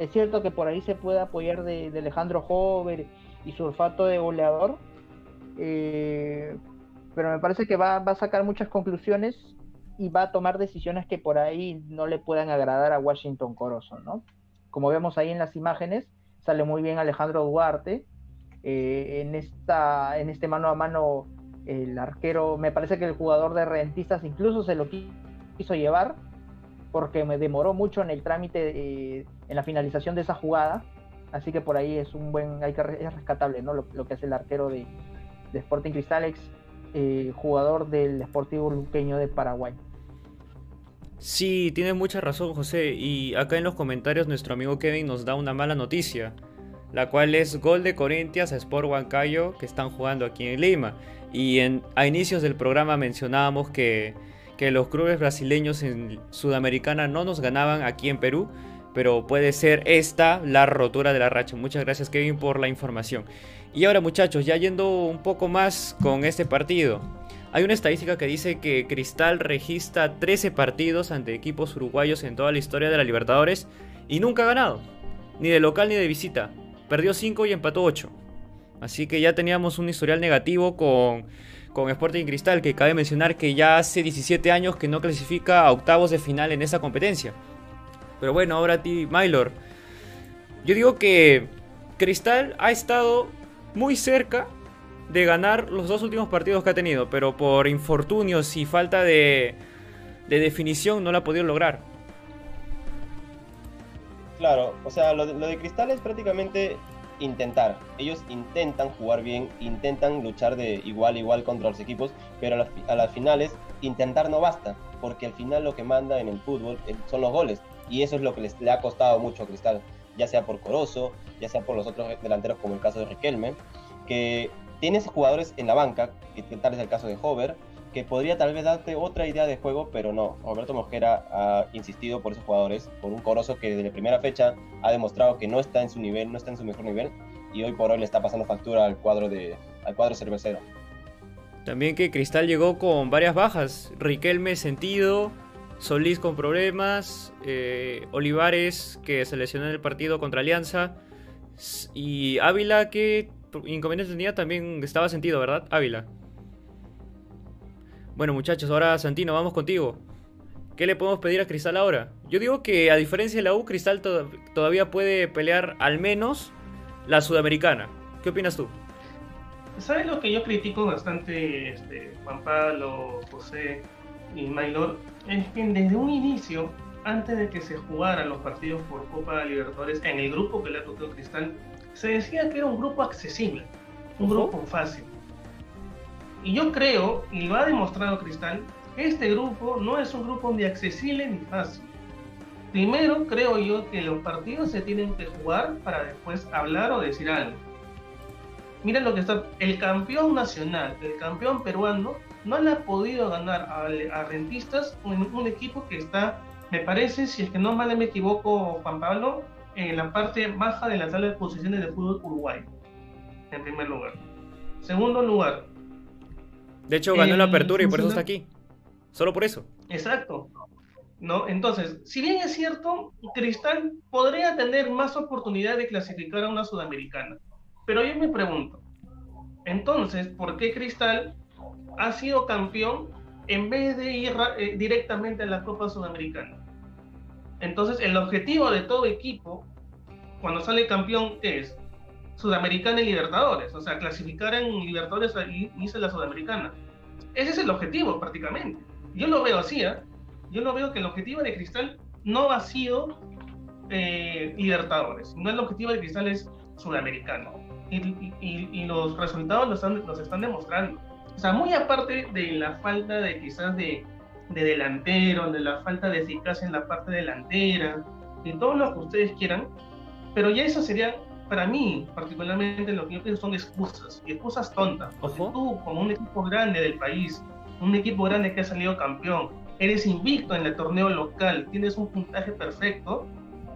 Es cierto que por ahí se puede apoyar de, Alejandro Hover y su olfato de goleador, eh, pero me parece que va, a sacar muchas conclusiones y va a tomar decisiones que por ahí no le puedan agradar a Washington Corozo, ¿no? Como vemos ahí en las imágenes, sale muy bien Alejandro Duarte. Eh, en, esta, en este mano a mano, el arquero, me parece que el jugador de Rentistas incluso se lo quiso llevar, porque me demoró mucho en el trámite, eh, en la finalización de esa jugada. Así que por ahí es un buen, hay que, es rescatable, ¿no? Lo, que hace el arquero de, de Sporting Cristalex eh, jugador del Sportivo Luqueño de Paraguay. Sí, tiene mucha razón José, y acá en los comentarios nuestro amigo Kevin nos da una mala noticia, la cual es gol de Corintias a Sport Huancayo que están jugando aquí en Lima. Y en, a inicios del programa mencionábamos que, que los clubes brasileños en Sudamericana no nos ganaban aquí en Perú, pero puede ser esta la rotura de la racha. Muchas gracias Kevin por la información. Y ahora muchachos, ya yendo un poco más con este partido. Hay una estadística que dice que Cristal registra 13 partidos ante equipos uruguayos en toda la historia de la Libertadores y nunca ha ganado, ni de local ni de visita. Perdió 5 y empató 8. Así que ya teníamos un historial negativo con, con Sporting Cristal, que cabe mencionar que ya hace 17 años que no clasifica a octavos de final en esa competencia. Pero bueno, ahora a ti, Mylor. Yo digo que Cristal ha estado muy cerca de ganar los dos últimos partidos que ha tenido, pero por infortunios y falta de, definición no lo ha podido lograr. Claro, o sea, lo de, Cristal es prácticamente intentar. Ellos intentan jugar bien, intentan luchar de igual a igual contra los equipos, pero a las, finales intentar no basta, porque al final lo que manda en el fútbol eh, son los goles, y eso es lo que les, le ha costado mucho a Cristal ya sea por Corozo, ya sea por los otros delanteros como el caso de Riquelme, que tienes jugadores en la banca, que tal es el caso de Hover, que podría tal vez darte otra idea de juego, pero no. Roberto Mosquera ha insistido por esos jugadores, por un Corozo que desde la primera fecha ha demostrado que no está en su nivel, no está en su mejor nivel, y hoy por hoy le está pasando factura al cuadro de al cuadro cervecero. También que Cristal llegó con varias bajas, Riquelme sentido, Solís con problemas, eh, Olivares que se lesionó en el partido contra Alianza y Ávila que inconveniente tenía también estaba sentido, ¿verdad? Ávila. Bueno muchachos, ahora Santino, vamos contigo. ¿Qué le podemos pedir a Cristal ahora? Yo digo que a diferencia de la U, Cristal todavía puede pelear al menos la Sudamericana. ¿Qué opinas tú? ¿Sabes lo que yo critico bastante, este, Juan Pablo, José y Maylor? es que desde un inicio, antes de que se jugaran los partidos por Copa Libertadores en el grupo que le ha tocado Cristal, se decía que era un grupo accesible, un grupo fácil. Y yo creo, y lo ha demostrado Cristal, que este grupo no es un grupo ni accesible ni fácil. Primero, creo yo que los partidos se tienen que jugar para después hablar o decir algo. Miren lo que está. El campeón nacional, el campeón peruano, no le ha podido ganar a, Rentistas, un, un, equipo que está, me parece, si es que no mal me equivoco, Juan Pablo, en la parte baja de la tabla de posiciones de fútbol Uruguay, en primer lugar. Segundo lugar. De hecho, ganó la apertura y por eso está aquí. Solo por eso. Exacto. ¿No? Entonces, si bien es cierto, Cristal podría tener más oportunidad de clasificar a una sudamericana. Pero yo me pregunto, entonces, ¿por qué Cristal ha sido campeón en vez de ir eh, directamente a la Copa Sudamericana. Entonces, el objetivo de todo equipo, cuando sale campeón, es Sudamericana y Libertadores, o sea, clasificar en Libertadores y irse la Sudamericana. Ese es el objetivo prácticamente. Yo lo veo así, ¿eh? yo lo veo que el objetivo de Cristal no ha sido eh, Libertadores, no el objetivo de Cristal es Sudamericano. Y, los resultados los están, los están demostrando. O sea, muy aparte de la falta de quizás de, de delantero, de la falta de eficacia en la parte delantera, de todo lo que ustedes quieran, pero ya eso sería, para mí, particularmente lo que yo pienso son excusas, y excusas tontas. Porque tú, como un equipo grande del país, un equipo grande que ha salido campeón, eres invicto en el torneo local, tienes un puntaje perfecto,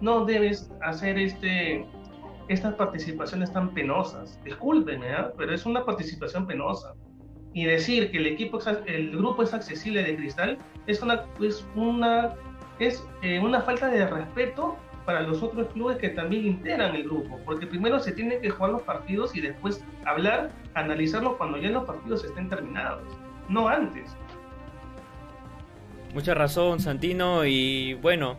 no debes hacer este estas participaciones tan penosas. Discúlpenme, ¿eh? pero es una participación penosa. Y decir que el equipo, el grupo es accesible de cristal es una, es una, es, eh, una falta de respeto para los otros clubes que también integran el grupo, porque primero se tienen que jugar los partidos y después hablar, analizarlos cuando ya los partidos estén terminados, no antes. Mucha razón, Santino, y bueno,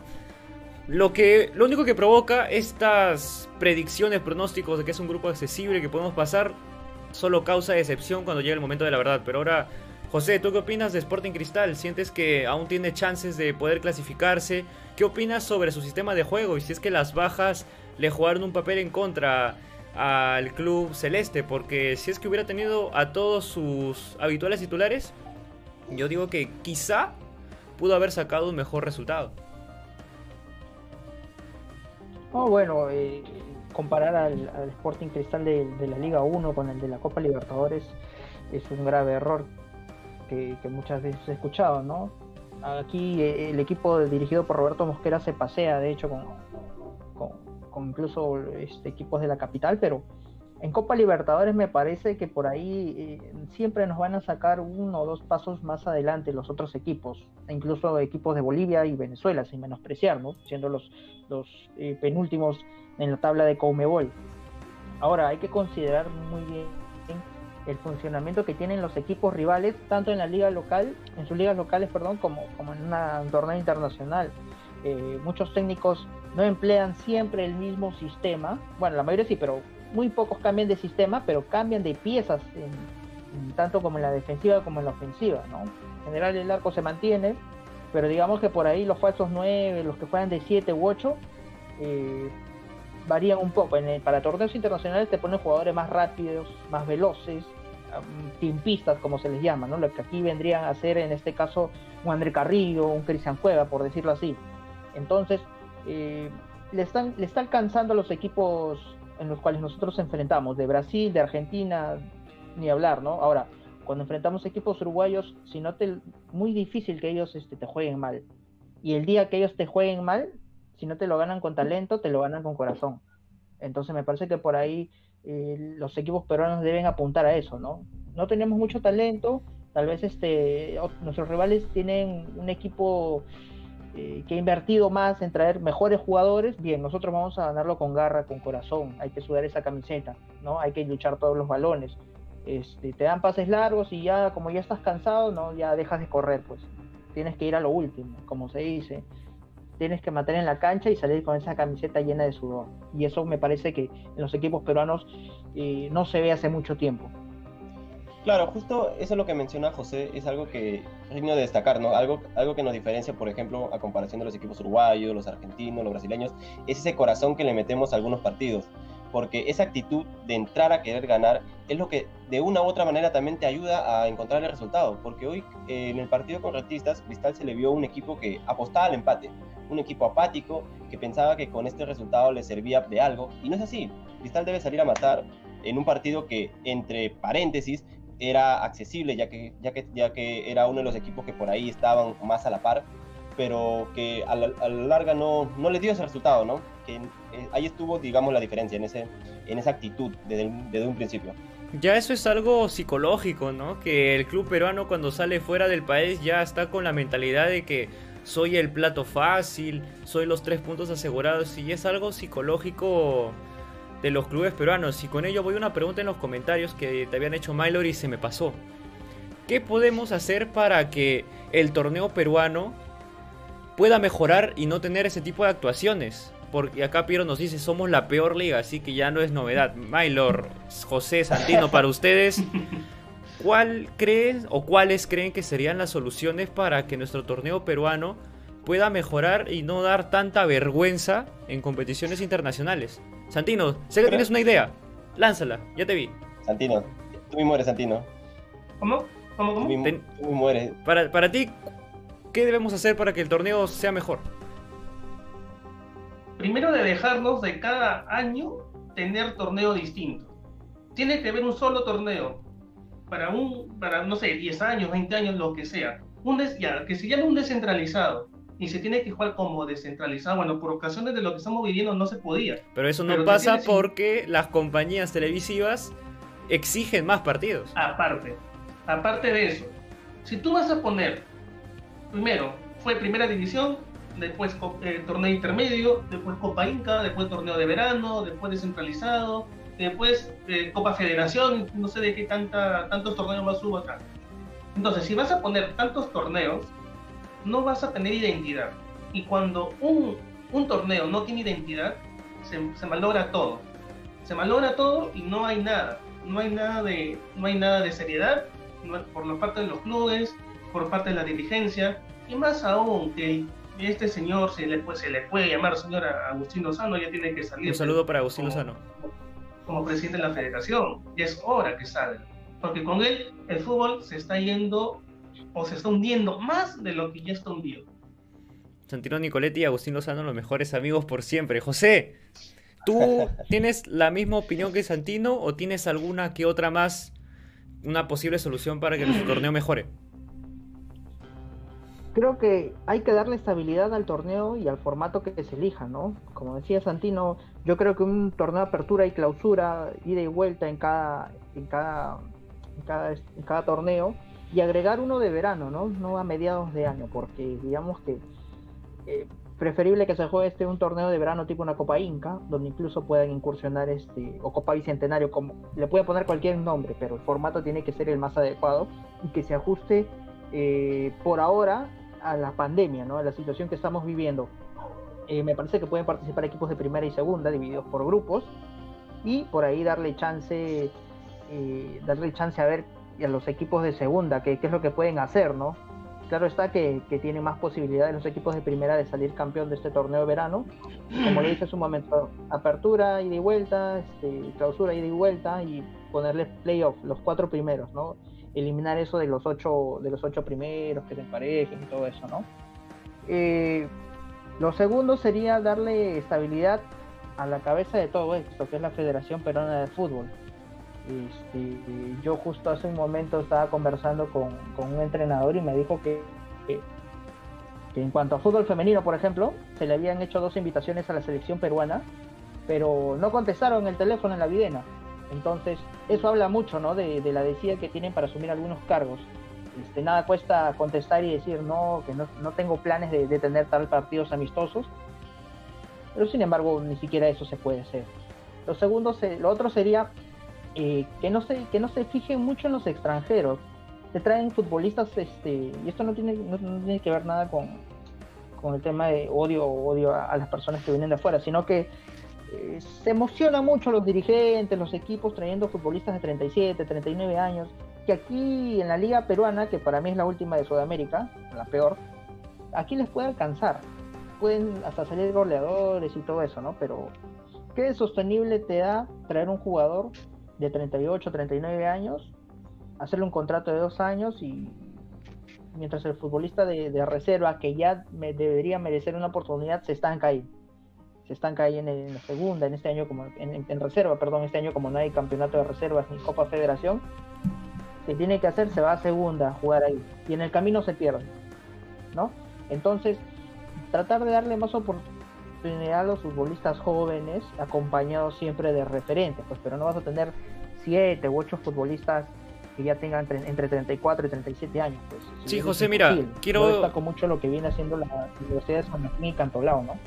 lo, que, lo único que provoca estas predicciones, pronósticos de que es un grupo accesible que podemos pasar, solo causa decepción cuando llega el momento de la verdad. Pero ahora, José, ¿tú qué opinas de Sporting Cristal? ¿Sientes que aún tiene chances de poder clasificarse? ¿Qué opinas sobre su sistema de juego? Y si es que las bajas le jugaron un papel en contra al club celeste, porque si es que hubiera tenido a todos sus habituales titulares, yo digo que quizá pudo haber sacado un mejor resultado. Oh, bueno, eh, comparar al, Sporting Cristal de, la Liga 1 con el de la Copa Libertadores es un grave error que, muchas veces he escuchado, ¿no? Aquí eh, el equipo dirigido por Roberto Mosquera se pasea, de hecho, con, incluso este, equipos de la capital, pero en Copa Libertadores me parece que por ahí eh, siempre nos van a sacar uno o dos pasos más adelante los otros equipos, e incluso equipos de Bolivia y Venezuela, sin menospreciar, ¿no? siendo los, eh, penúltimos en la tabla de Comebol. Ahora, hay que considerar muy bien el funcionamiento que tienen los equipos rivales, tanto en la liga local, en sus ligas locales, perdón, como, como en un torneo internacional. Eh, muchos técnicos no emplean siempre el mismo sistema, bueno, la mayoría sí, pero muy pocos cambian de sistema, pero cambian de piezas, tanto como en la defensiva como en la ofensiva, ¿no? En general el arco se mantiene, pero digamos que por ahí los falsos 9, los que juegan de 7 u 8, eh, varían un poco. En para torneos internacionales te ponen jugadores más rápidos, más veloces, timpistas como se les llama, ¿no? Lo que aquí vendrían a ser en este caso un André Carrillo, un Cristian Cueva, por decirlo así. Entonces, eh, le, están, le está alcanzando a los equipos en los cuales nosotros enfrentamos, de Brasil, de Argentina, ni hablar, ¿no? Ahora, cuando enfrentamos equipos uruguayos, si no te, muy difícil que ellos este, te jueguen mal. Y el día que ellos te jueguen mal, si no te lo ganan con talento, te lo ganan con corazón. Entonces me parece que por ahí eh, los equipos peruanos deben apuntar a eso, ¿no? No tenemos mucho talento, tal vez este, nuestros rivales tienen un equipo eh, que ha invertido más en traer mejores jugadores, bien, nosotros vamos a ganarlo con garra, con corazón, hay que sudar esa camiseta, ¿no? Hay que luchar todos los balones. Este, te dan pases largos y ya como ya estás cansado, no, ya dejas de correr, pues. Tienes que ir a lo último, como se dice. Tienes que mantener en la cancha y salir con esa camiseta llena de sudor. Y eso me parece que en los equipos peruanos eh, no se ve hace mucho tiempo. Claro, justo eso es lo que menciona José, es algo que digno de destacar, ¿no? Algo, algo que nos diferencia, por ejemplo, a comparación de los equipos uruguayos, los argentinos, los brasileños, es ese corazón que le metemos a algunos partidos. Porque esa actitud de entrar a querer ganar es lo que de una u otra manera también te ayuda a encontrar el resultado. Porque hoy eh, en el partido con Retistas, Cristal se le vio un equipo que apostaba al empate. Un equipo apático que pensaba que con este resultado le servía de algo. Y no es así. Cristal debe salir a matar en un partido que, entre paréntesis, era accesible, ya que, ya, que, ya que era uno de los equipos que por ahí estaban más a la par, pero que a la, larga no, no le dio ese resultado, ¿no? Que eh, ahí estuvo, digamos, la diferencia en, ese, en esa actitud desde, desde un principio. Ya eso es algo psicológico, ¿no? Que el club peruano cuando sale fuera del país ya está con la mentalidad de que soy el plato fácil, soy los tres puntos asegurados y es algo psicológico de los clubes peruanos. Y con ello voy a una pregunta en los comentarios que te habían hecho Mylor y se me pasó. ¿Qué podemos hacer para que el torneo peruano pueda mejorar y no tener ese tipo de actuaciones? Porque acá Piero nos dice, somos la peor liga, así que ya no es novedad. Mylor, José, Santino, para ustedes, ¿cuál creen o cuáles creen que serían las soluciones para que nuestro torneo peruano pueda mejorar y no dar tanta vergüenza en competiciones internacionales? Santino, sé que tienes una idea. Lánzala, ya te vi. Santino, tú mismo eres Santino. ¿Cómo? ¿Cómo, cómo? Tú mismo, eres. Para, para ti, ¿qué debemos hacer para que el torneo sea mejor? Primero de dejarnos de cada año tener torneo distinto. Tiene que haber un solo torneo para un, para no sé, 10 años, 20 años, lo que sea. Un ya, que se llame un descentralizado y se tiene que jugar como descentralizado. Bueno, por ocasiones de lo que estamos viviendo no se podía. Pero eso no pasa porque las compañías televisivas exigen más partidos. Aparte, aparte de eso, si tú vas a poner, primero, fue primera división, después eh, torneo intermedio, después Copa Inca, después torneo de verano, después descentralizado, después eh, Copa Federación, no sé de qué tanta, tantos torneos más hubo acá. Entonces, si vas a poner tantos torneos, no vas a tener identidad. Y cuando un, un torneo no tiene identidad, se, se, malogra todo. Se malogra todo y no hay nada. No hay nada de, no hay nada de seriedad por la parte de los clubes, por parte de la dirigencia, y más aún que este señor, se le, se le puede llamar señor Agustín Lozano, ya tiene que salir. Un saludo para Agustín Lozano. Como presidente de la federación, ya es hora que salga. Porque con él el fútbol se está yendo o se está hundiendo más de lo que ya está hundido. Santino Nicoletti y Agustín Lozano, los mejores amigos por siempre. José, ¿tú tienes la misma opinión que Santino o tienes alguna que otra más, una posible solución para que nuestro torneo mejore? Creo que hay que darle estabilidad al torneo y al formato que se elija, ¿no? Como decía Santino, yo creo que un torneo de apertura y clausura, ida y vuelta en cada, en cada, en cada, en cada torneo, y agregar uno de verano, ¿no? No a mediados de año, porque digamos que eh, preferible que se juegue este un torneo de verano tipo una Copa Inca, donde incluso puedan incursionar este, o Copa Bicentenario, como le puede poner cualquier nombre, pero el formato tiene que ser el más adecuado y que se ajuste eh, por ahora a la pandemia, ¿no? A la situación que estamos viviendo. Eh, me parece que pueden participar equipos de primera y segunda, divididos por grupos, y por ahí darle chance, darle chance a ver y a los equipos de segunda, qué, es lo que pueden hacer, ¿no? Claro está que, que tiene más posibilidades los equipos de primera de salir campeón de este torneo de verano. Como le dije hace un momento, apertura, ida y vuelta, este, clausura, ida y vuelta y ponerle playoff, los cuatro primeros, ¿no? Eliminar eso de los ocho, de los ocho primeros que se emparejen y todo eso, ¿no? Eh, lo segundo sería darle estabilidad a la cabeza de todo esto, que es la Federación Peruana de Fútbol. Este, yo justo hace un momento estaba conversando con, un entrenador y me dijo que, que, en cuanto a fútbol femenino, por ejemplo, se le habían hecho dos invitaciones a la selección peruana, pero no contestaron el teléfono en la videna. Entonces, eso habla mucho ¿no? de, la decía que tienen para asumir algunos cargos. Este, nada cuesta contestar y decir no, que no, no tengo planes de, de, tener tal partidos amistosos, pero sin embargo ni siquiera eso se puede hacer. Lo segundo, lo otro sería eh, que, no se, que no se fijen mucho en los extranjeros. Se traen futbolistas, este, y esto no tiene, no, tiene que ver nada con, con el tema de odio odio a, las personas que vienen de afuera, sino que eh, se emociona mucho los dirigentes, los equipos trayendo futbolistas de 37, 39 años, que aquí en la liga peruana, que para mí es la última de Sudamérica, la peor, aquí les puede alcanzar. Pueden hasta salir goleadores y todo eso, ¿no? Pero ¿qué sostenible te da traer un jugador de 38, 39 años, hacerle un contrato de dos años y mientras el futbolista de, reserva, que ya me debería merecer una oportunidad, se estanca ahí. Se estanca ahí en, la segunda, en este año como en, reserva, perdón, este año como no hay campeonato de reservas ni Copa Federación, se tiene que hacer, se va a segunda a jugar ahí. Y en el camino se pierde. ¿No? Entonces, tratar de darle más oportunidad a los futbolistas jóvenes, acompañados siempre de referentes, pues, pero no vas a tener siete u ocho futbolistas que ya tengan entre, 34 y 37 años. Pues, sí, José, mira, quiero... No destaco mucho lo que viene haciendo la Universidad de San Martín y Cantolao, ¿no?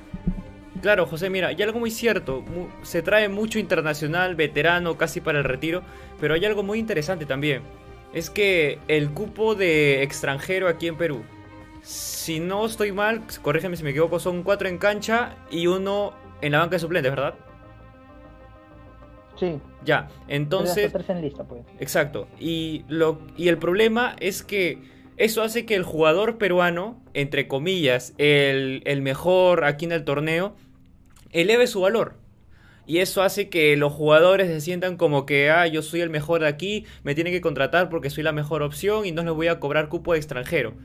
Claro, José, mira, hay algo muy cierto. Se trae mucho internacional, veterano, casi para el retiro, pero hay algo muy interesante también. Es que el cupo de extranjero aquí en Perú, si no estoy mal, corrígeme si me equivoco, son cuatro en cancha y uno en la banca de suplentes, ¿verdad? Sí. Ya, entonces... pues. Exacto. Y, lo, y el problema es que eso hace que el jugador peruano, entre comillas, el, el mejor aquí en el torneo, eleve su valor. Y eso hace que los jugadores se sientan como que, ah, yo soy el mejor de aquí, me tienen que contratar porque soy la mejor opción y no les voy a cobrar cupo de extranjero.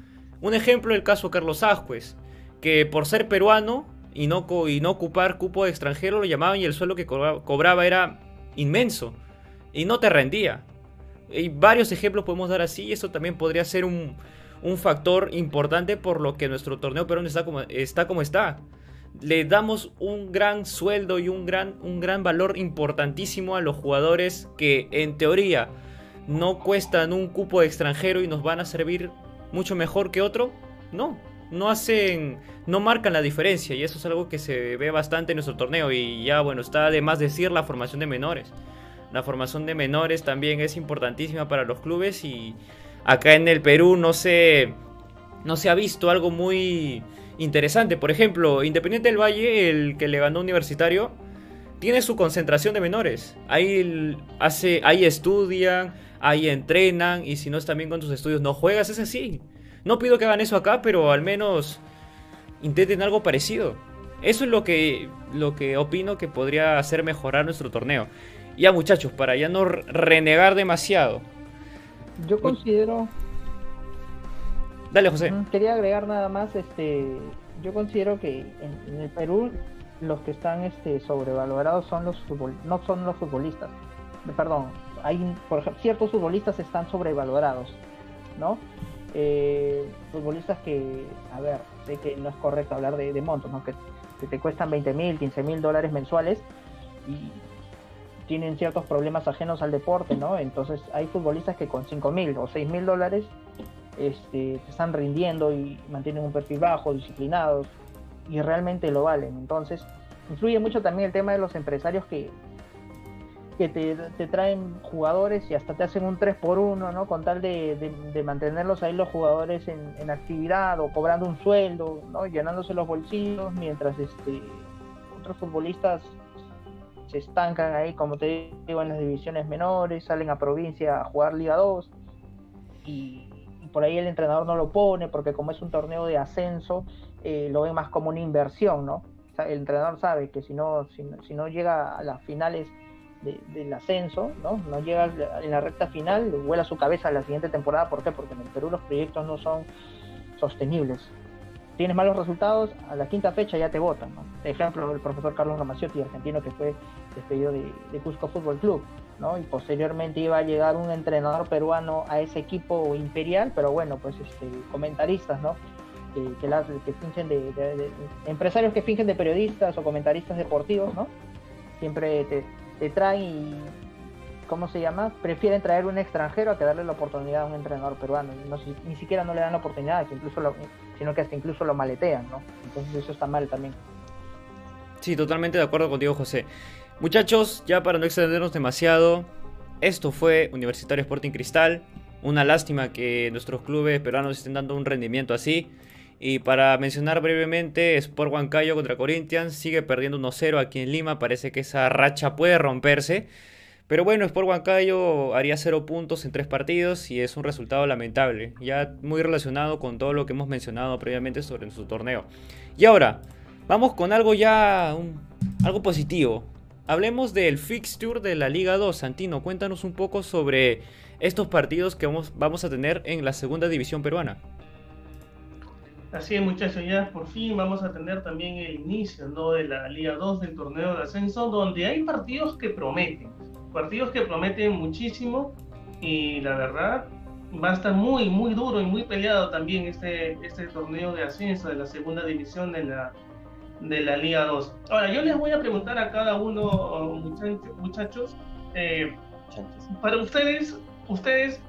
Un ejemplo el caso de Carlos Ascuez, que por ser peruano y no, y no ocupar cupo de extranjero lo llamaban y el suelo que cobraba era inmenso y no te rendía. Y varios ejemplos podemos dar así y eso también podría ser un, un factor importante por lo que nuestro torneo peruano está como está. Como está. Le damos un gran sueldo y un gran, un gran valor importantísimo a los jugadores que en teoría no cuestan un cupo de extranjero y nos van a servir mucho mejor que otro. No, no hacen, no marcan la diferencia y eso es algo que se ve bastante en nuestro torneo y ya bueno, está de más decir la formación de menores. La formación de menores también es importantísima para los clubes y acá en el Perú no se, no se ha visto algo muy interesante. Por ejemplo, Independiente del Valle, el que le ganó Universitario, tiene su concentración de menores. Ahí, hace, ahí estudian, ahí entrenan y si no están bien con tus estudios no juegas, es así. No pido que hagan eso acá, pero al menos intenten algo parecido. Eso es lo que, lo que opino que podría hacer mejorar nuestro torneo. Ya muchachos, para ya no renegar demasiado. Yo considero... Dale, José. Quería agregar nada más, este, yo considero que en, el Perú los que están este, sobrevalorados son los no son los futbolistas. Perdón, hay por ejemplo, ciertos futbolistas están sobrevalorados, ¿no? Eh, futbolistas que, a ver, sé que no es correcto hablar de, montos, ¿no? que, te cuestan 20 mil, 15 mil dólares mensuales y tienen ciertos problemas ajenos al deporte, ¿no? Entonces hay futbolistas que con 5 mil o 6 mil dólares este, están rindiendo y mantienen un perfil bajo, disciplinados y realmente lo valen. Entonces influye mucho también el tema de los empresarios que, que te, traen jugadores y hasta te hacen un 3 por 1 ¿no? Con tal de, mantenerlos ahí los jugadores en, actividad o cobrando un sueldo, ¿no? Llenándose los bolsillos, mientras este, otros futbolistas se estancan ahí, como te digo, en las divisiones menores, salen a provincia a jugar Liga 2 y, por ahí el entrenador no lo pone porque como es un torneo de ascenso, eh, lo ve más como una inversión, ¿no? el entrenador sabe que si no, si, no llega a las finales del ascenso, ¿no? No llega en la recta final, vuela su cabeza la siguiente temporada. ¿Por qué? Porque en el Perú los proyectos no son sostenibles. Tienes malos resultados, a la quinta fecha ya te votan. ¿no? Ejemplo, el profesor Carlos Ramaciotti, argentino que fue despedido de, Cusco Fútbol Club. ¿no? Y posteriormente iba a llegar un entrenador peruano a ese equipo imperial, pero bueno, pues este, comentaristas, ¿no? Que, que, fingen de, empresarios que fingen de periodistas o comentaristas deportivos, ¿no? Siempre te, traen y, ¿cómo se llama? Prefieren traer un extranjero a que darle la oportunidad a un entrenador peruano. No, ni siquiera no le dan la oportunidad, incluso sino que hasta incluso lo maletean, ¿no? Entonces eso está mal también. Sí, totalmente de acuerdo contigo, José. Muchachos, ya para no extendernos demasiado, esto fue Universitario Sporting Cristal. Una lástima que nuestros clubes peruanos estén dando un rendimiento así. Y para mencionar brevemente, Sport Huancayo contra Corinthians sigue perdiendo 1-0 aquí en Lima. Parece que esa racha puede romperse. Pero bueno, Sport Huancayo haría 0 puntos en 3 partidos y es un resultado lamentable. Ya muy relacionado con todo lo que hemos mencionado previamente sobre su torneo. Y ahora, vamos con algo ya. algo positivo. Hablemos del fixture de la Liga 2. Santino, cuéntanos un poco sobre estos partidos que vamos, vamos a tener en la segunda división peruana. Así es, muchachos, ya por fin vamos a tener también el inicio ¿no? de la Liga 2 del torneo de ascenso, donde hay partidos que prometen, partidos que prometen muchísimo y la verdad va a estar muy, muy duro y muy peleado también este, este torneo de ascenso de la segunda división de la, de la Liga 2. Ahora, yo les voy a preguntar a cada uno, muchachos, eh, para ustedes, ustedes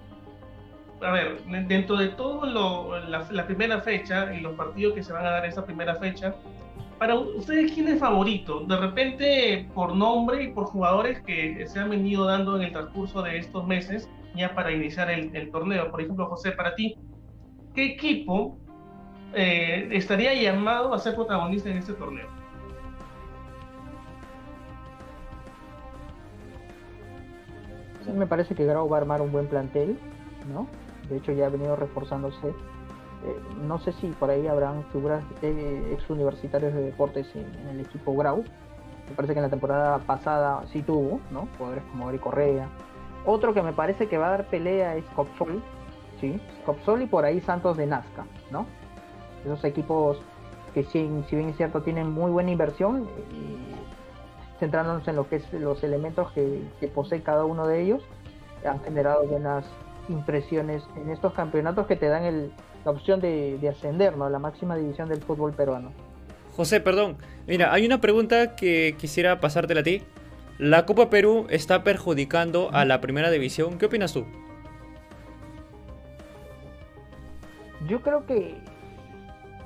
a ver, dentro de todo lo, la, primera fecha y los partidos que se van a dar esa primera fecha, para ustedes, ¿quién es favorito? De repente, por nombre y por jugadores que se han venido dando en el transcurso de estos meses, ya para iniciar el, torneo. Por ejemplo, José, para ti, ¿qué equipo eh, estaría llamado a ser protagonista en este torneo? Me parece que Grau va a armar un buen plantel, ¿no? De hecho ya ha venido reforzándose. Eh, no sé si por ahí habrán figuras eh, ex universitarios de deportes en, el equipo Grau. Me parece que en la temporada pasada sí tuvo, ¿no? Jugadores como Gary Correa. Otro que me parece que va a dar pelea es Copsol, ¿sí? Copsol y por ahí Santos de Nazca, ¿no? Esos equipos que si, bien es cierto tienen muy buena inversión, y centrándonos en lo que es los elementos que, que posee cada uno de ellos, han generado buenas impresiones en estos campeonatos que te dan el, la opción de, de ascender ¿no? a la máxima división del fútbol peruano. José, perdón. Mira, hay una pregunta que quisiera pasártela a ti. La Copa Perú está perjudicando a la primera división. ¿Qué opinas tú? Yo creo que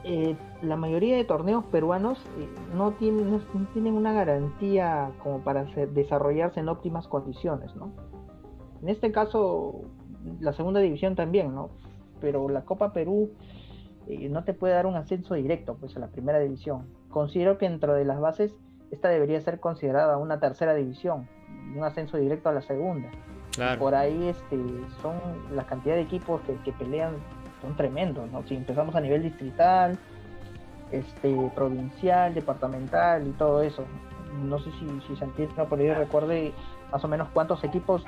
eh, la mayoría de torneos peruanos eh, no, tienen, no, tienen una garantía como para desarrollarse en óptimas condiciones, ¿no? En este caso, la segunda división también, ¿no? Pero la Copa Perú eh, no te puede dar un ascenso directo, pues, a la primera división. Considero que dentro de las bases, esta debería ser considerada una tercera división, un ascenso directo a la segunda. Por ahí este, son la cantidad de equipos que, que pelean son tremendos, ¿no? Si empezamos a nivel distrital, este, provincial, departamental y todo eso. No sé si, si Santino por ahí recuerde más o menos cuántos equipos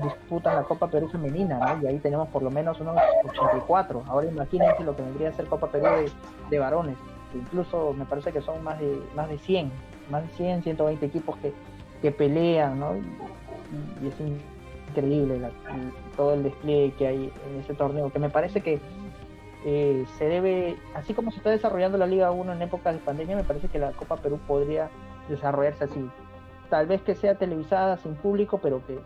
disputan la Copa Perú femenina, ¿no? Y ahí tenemos por lo menos unos 84. Ahora imagínense lo que vendría a ser Copa Perú de, varones, que incluso me parece que son más de más de 100, más de 100, 120 equipos que, que pelean, ¿no? Y, es increíble todo el despliegue que hay en ese torneo, que me parece que eh, se debe, así como se está desarrollando la Liga 1 en época de pandemia, me parece que la Copa Perú podría desarrollarse así. Tal vez que sea televisada sin público, pero que,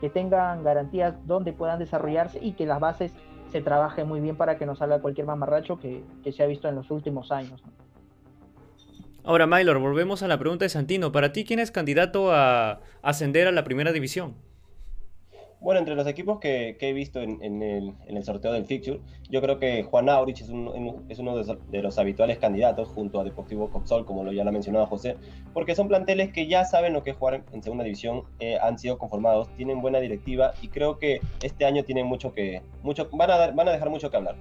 que tengan garantías donde puedan desarrollarse y que las bases se trabajen muy bien para que no salga cualquier mamarracho que, que se ha visto en los últimos años. Ahora, Mylor, volvemos a la pregunta de Santino. Para ti, ¿quién es candidato a ascender a la primera división? Bueno, entre los equipos que, he visto en, el, sorteo del fixture, yo creo que Juan Aurich es, uno de, los habituales candidatos junto a Deportivo Coxol, como lo ya lo ha mencionado José, porque son planteles que ya saben lo que jugar en, segunda división, eh, han sido conformados, tienen buena directiva y creo que este año tienen mucho que, mucho, van a, van a dejar mucho que hablar.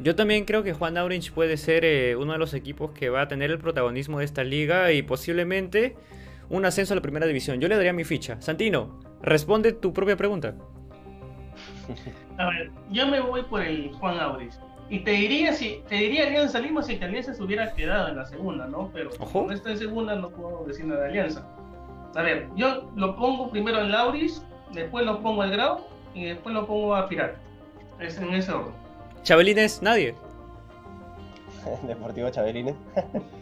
Yo también creo que Juan Aurich puede ser eh, uno de los equipos que va a tener el protagonismo de esta liga y posiblemente un ascenso a la primera división. Yo le daría mi ficha. Santino, responde tu propia pregunta. A ver, yo me voy por el Juan Auris. Y te diría si te diría Alianza Lima si que Alianza se hubiera quedado en la segunda, ¿no? Pero como no está en segunda, no puedo decir nada de Alianza. A ver, yo lo pongo primero en Lauris, después lo pongo al Grau y después lo pongo a Pirar. Es en ese orden. Chabelines, nadie. Deportivo Chabelines.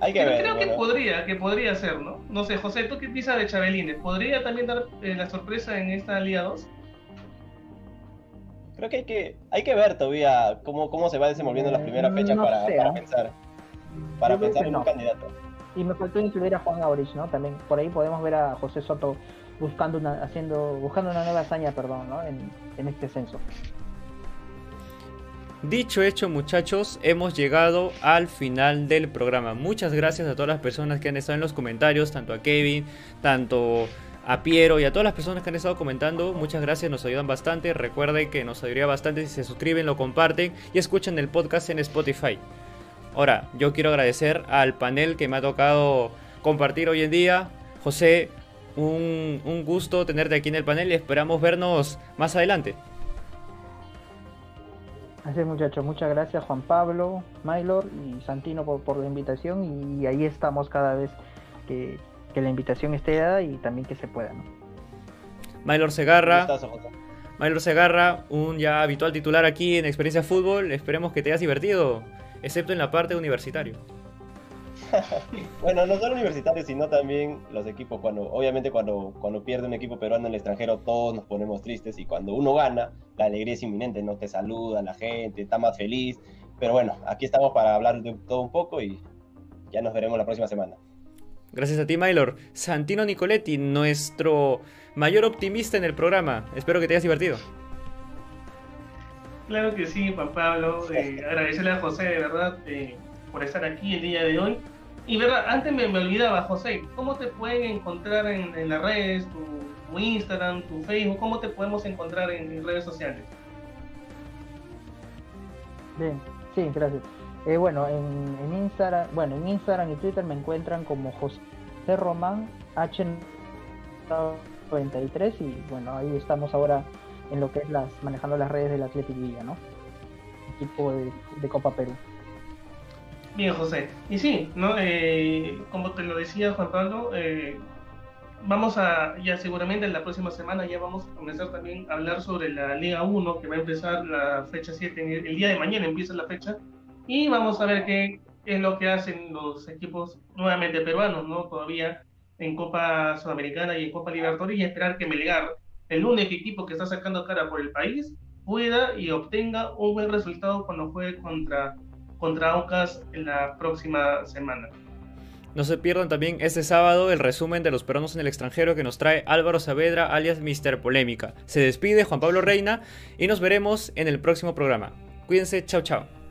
creo que podría, que podría ser, ¿no? No sé, José, ¿tú qué piensas de Chabelines? ¿Podría también dar eh, la sorpresa en esta Liga 2? Creo que hay que, hay que ver todavía cómo, cómo se va desenvolviendo las primeras mm, fechas para, para, ¿eh? pensar, para pensar en un candidato. Y me faltó incluir a Juan Aurich, ¿no? También por ahí podemos ver a José Soto buscando una, haciendo, buscando una nueva hazaña, perdón, ¿no? En, en este censo. Dicho hecho muchachos, hemos llegado al final del programa. Muchas gracias a todas las personas que han estado en los comentarios, tanto a Kevin, tanto a Piero y a todas las personas que han estado comentando. Muchas gracias, nos ayudan bastante. Recuerden que nos ayudaría bastante si se suscriben, lo comparten y escuchan el podcast en Spotify. Ahora, yo quiero agradecer al panel que me ha tocado compartir hoy en día. José, un, un gusto tenerte aquí en el panel y esperamos vernos más adelante. Así es, muchachos. Muchas gracias, Juan Pablo, Maylor y Santino por, la invitación. Y ahí estamos cada vez que, la invitación esté dada y también que se pueda. ¿no? Maylor Segarra. Maylor Segarra, un ya habitual titular aquí en Experiencia Fútbol. Esperemos que te hayas divertido, excepto en la parte universitario. bueno, no solo universitarios, sino también los equipos. Cuando, obviamente, cuando, cuando pierde un equipo peruano en el extranjero, todos nos ponemos tristes. Y cuando uno gana, la alegría es inminente, no te saluda la gente, está más feliz. Pero bueno, aquí estamos para hablar de todo un poco y ya nos veremos la próxima semana. Gracias a ti, Maylor. Santino Nicoletti, nuestro mayor optimista en el programa. Espero que te hayas divertido. Claro que sí, Juan Pablo. Eh, agradecerle a José, de verdad, eh, por estar aquí el día de hoy. Y verdad, antes me, olvidaba, José, ¿cómo te pueden encontrar en, las redes, tu, Instagram, tu Facebook? ¿Cómo te podemos encontrar en, redes sociales? Bien, sí, gracias. Eh, bueno, en, Instagram, bueno, en Instagram y Twitter me encuentran como José Román H93 y bueno, ahí estamos ahora en lo que es las manejando las redes del Athletic Villa, ¿no? Equipo de Copa Perú. Bien, José. Y sí, ¿no? Eh, como te lo decía Juan Pablo, eh, vamos a, ya seguramente en la próxima semana ya vamos a comenzar también a hablar sobre la Liga 1, que va a empezar la fecha 7, el día de mañana empieza la fecha, y vamos a ver qué, es lo que hacen los equipos nuevamente peruanos, ¿no? Todavía en Copa Sudamericana y en Copa Libertadores y esperar que Melgar, el único equipo que está sacando cara por el país, pueda y obtenga un buen resultado cuando juegue contra, contra Aucas en la próxima semana. No se pierdan también este sábado el resumen de los peruanos en el extranjero que nos trae Álvaro Saavedra, alias Mr. Polémica. Se despide Juan Pablo Reina y nos veremos en el próximo programa. Cuídense, chao chao.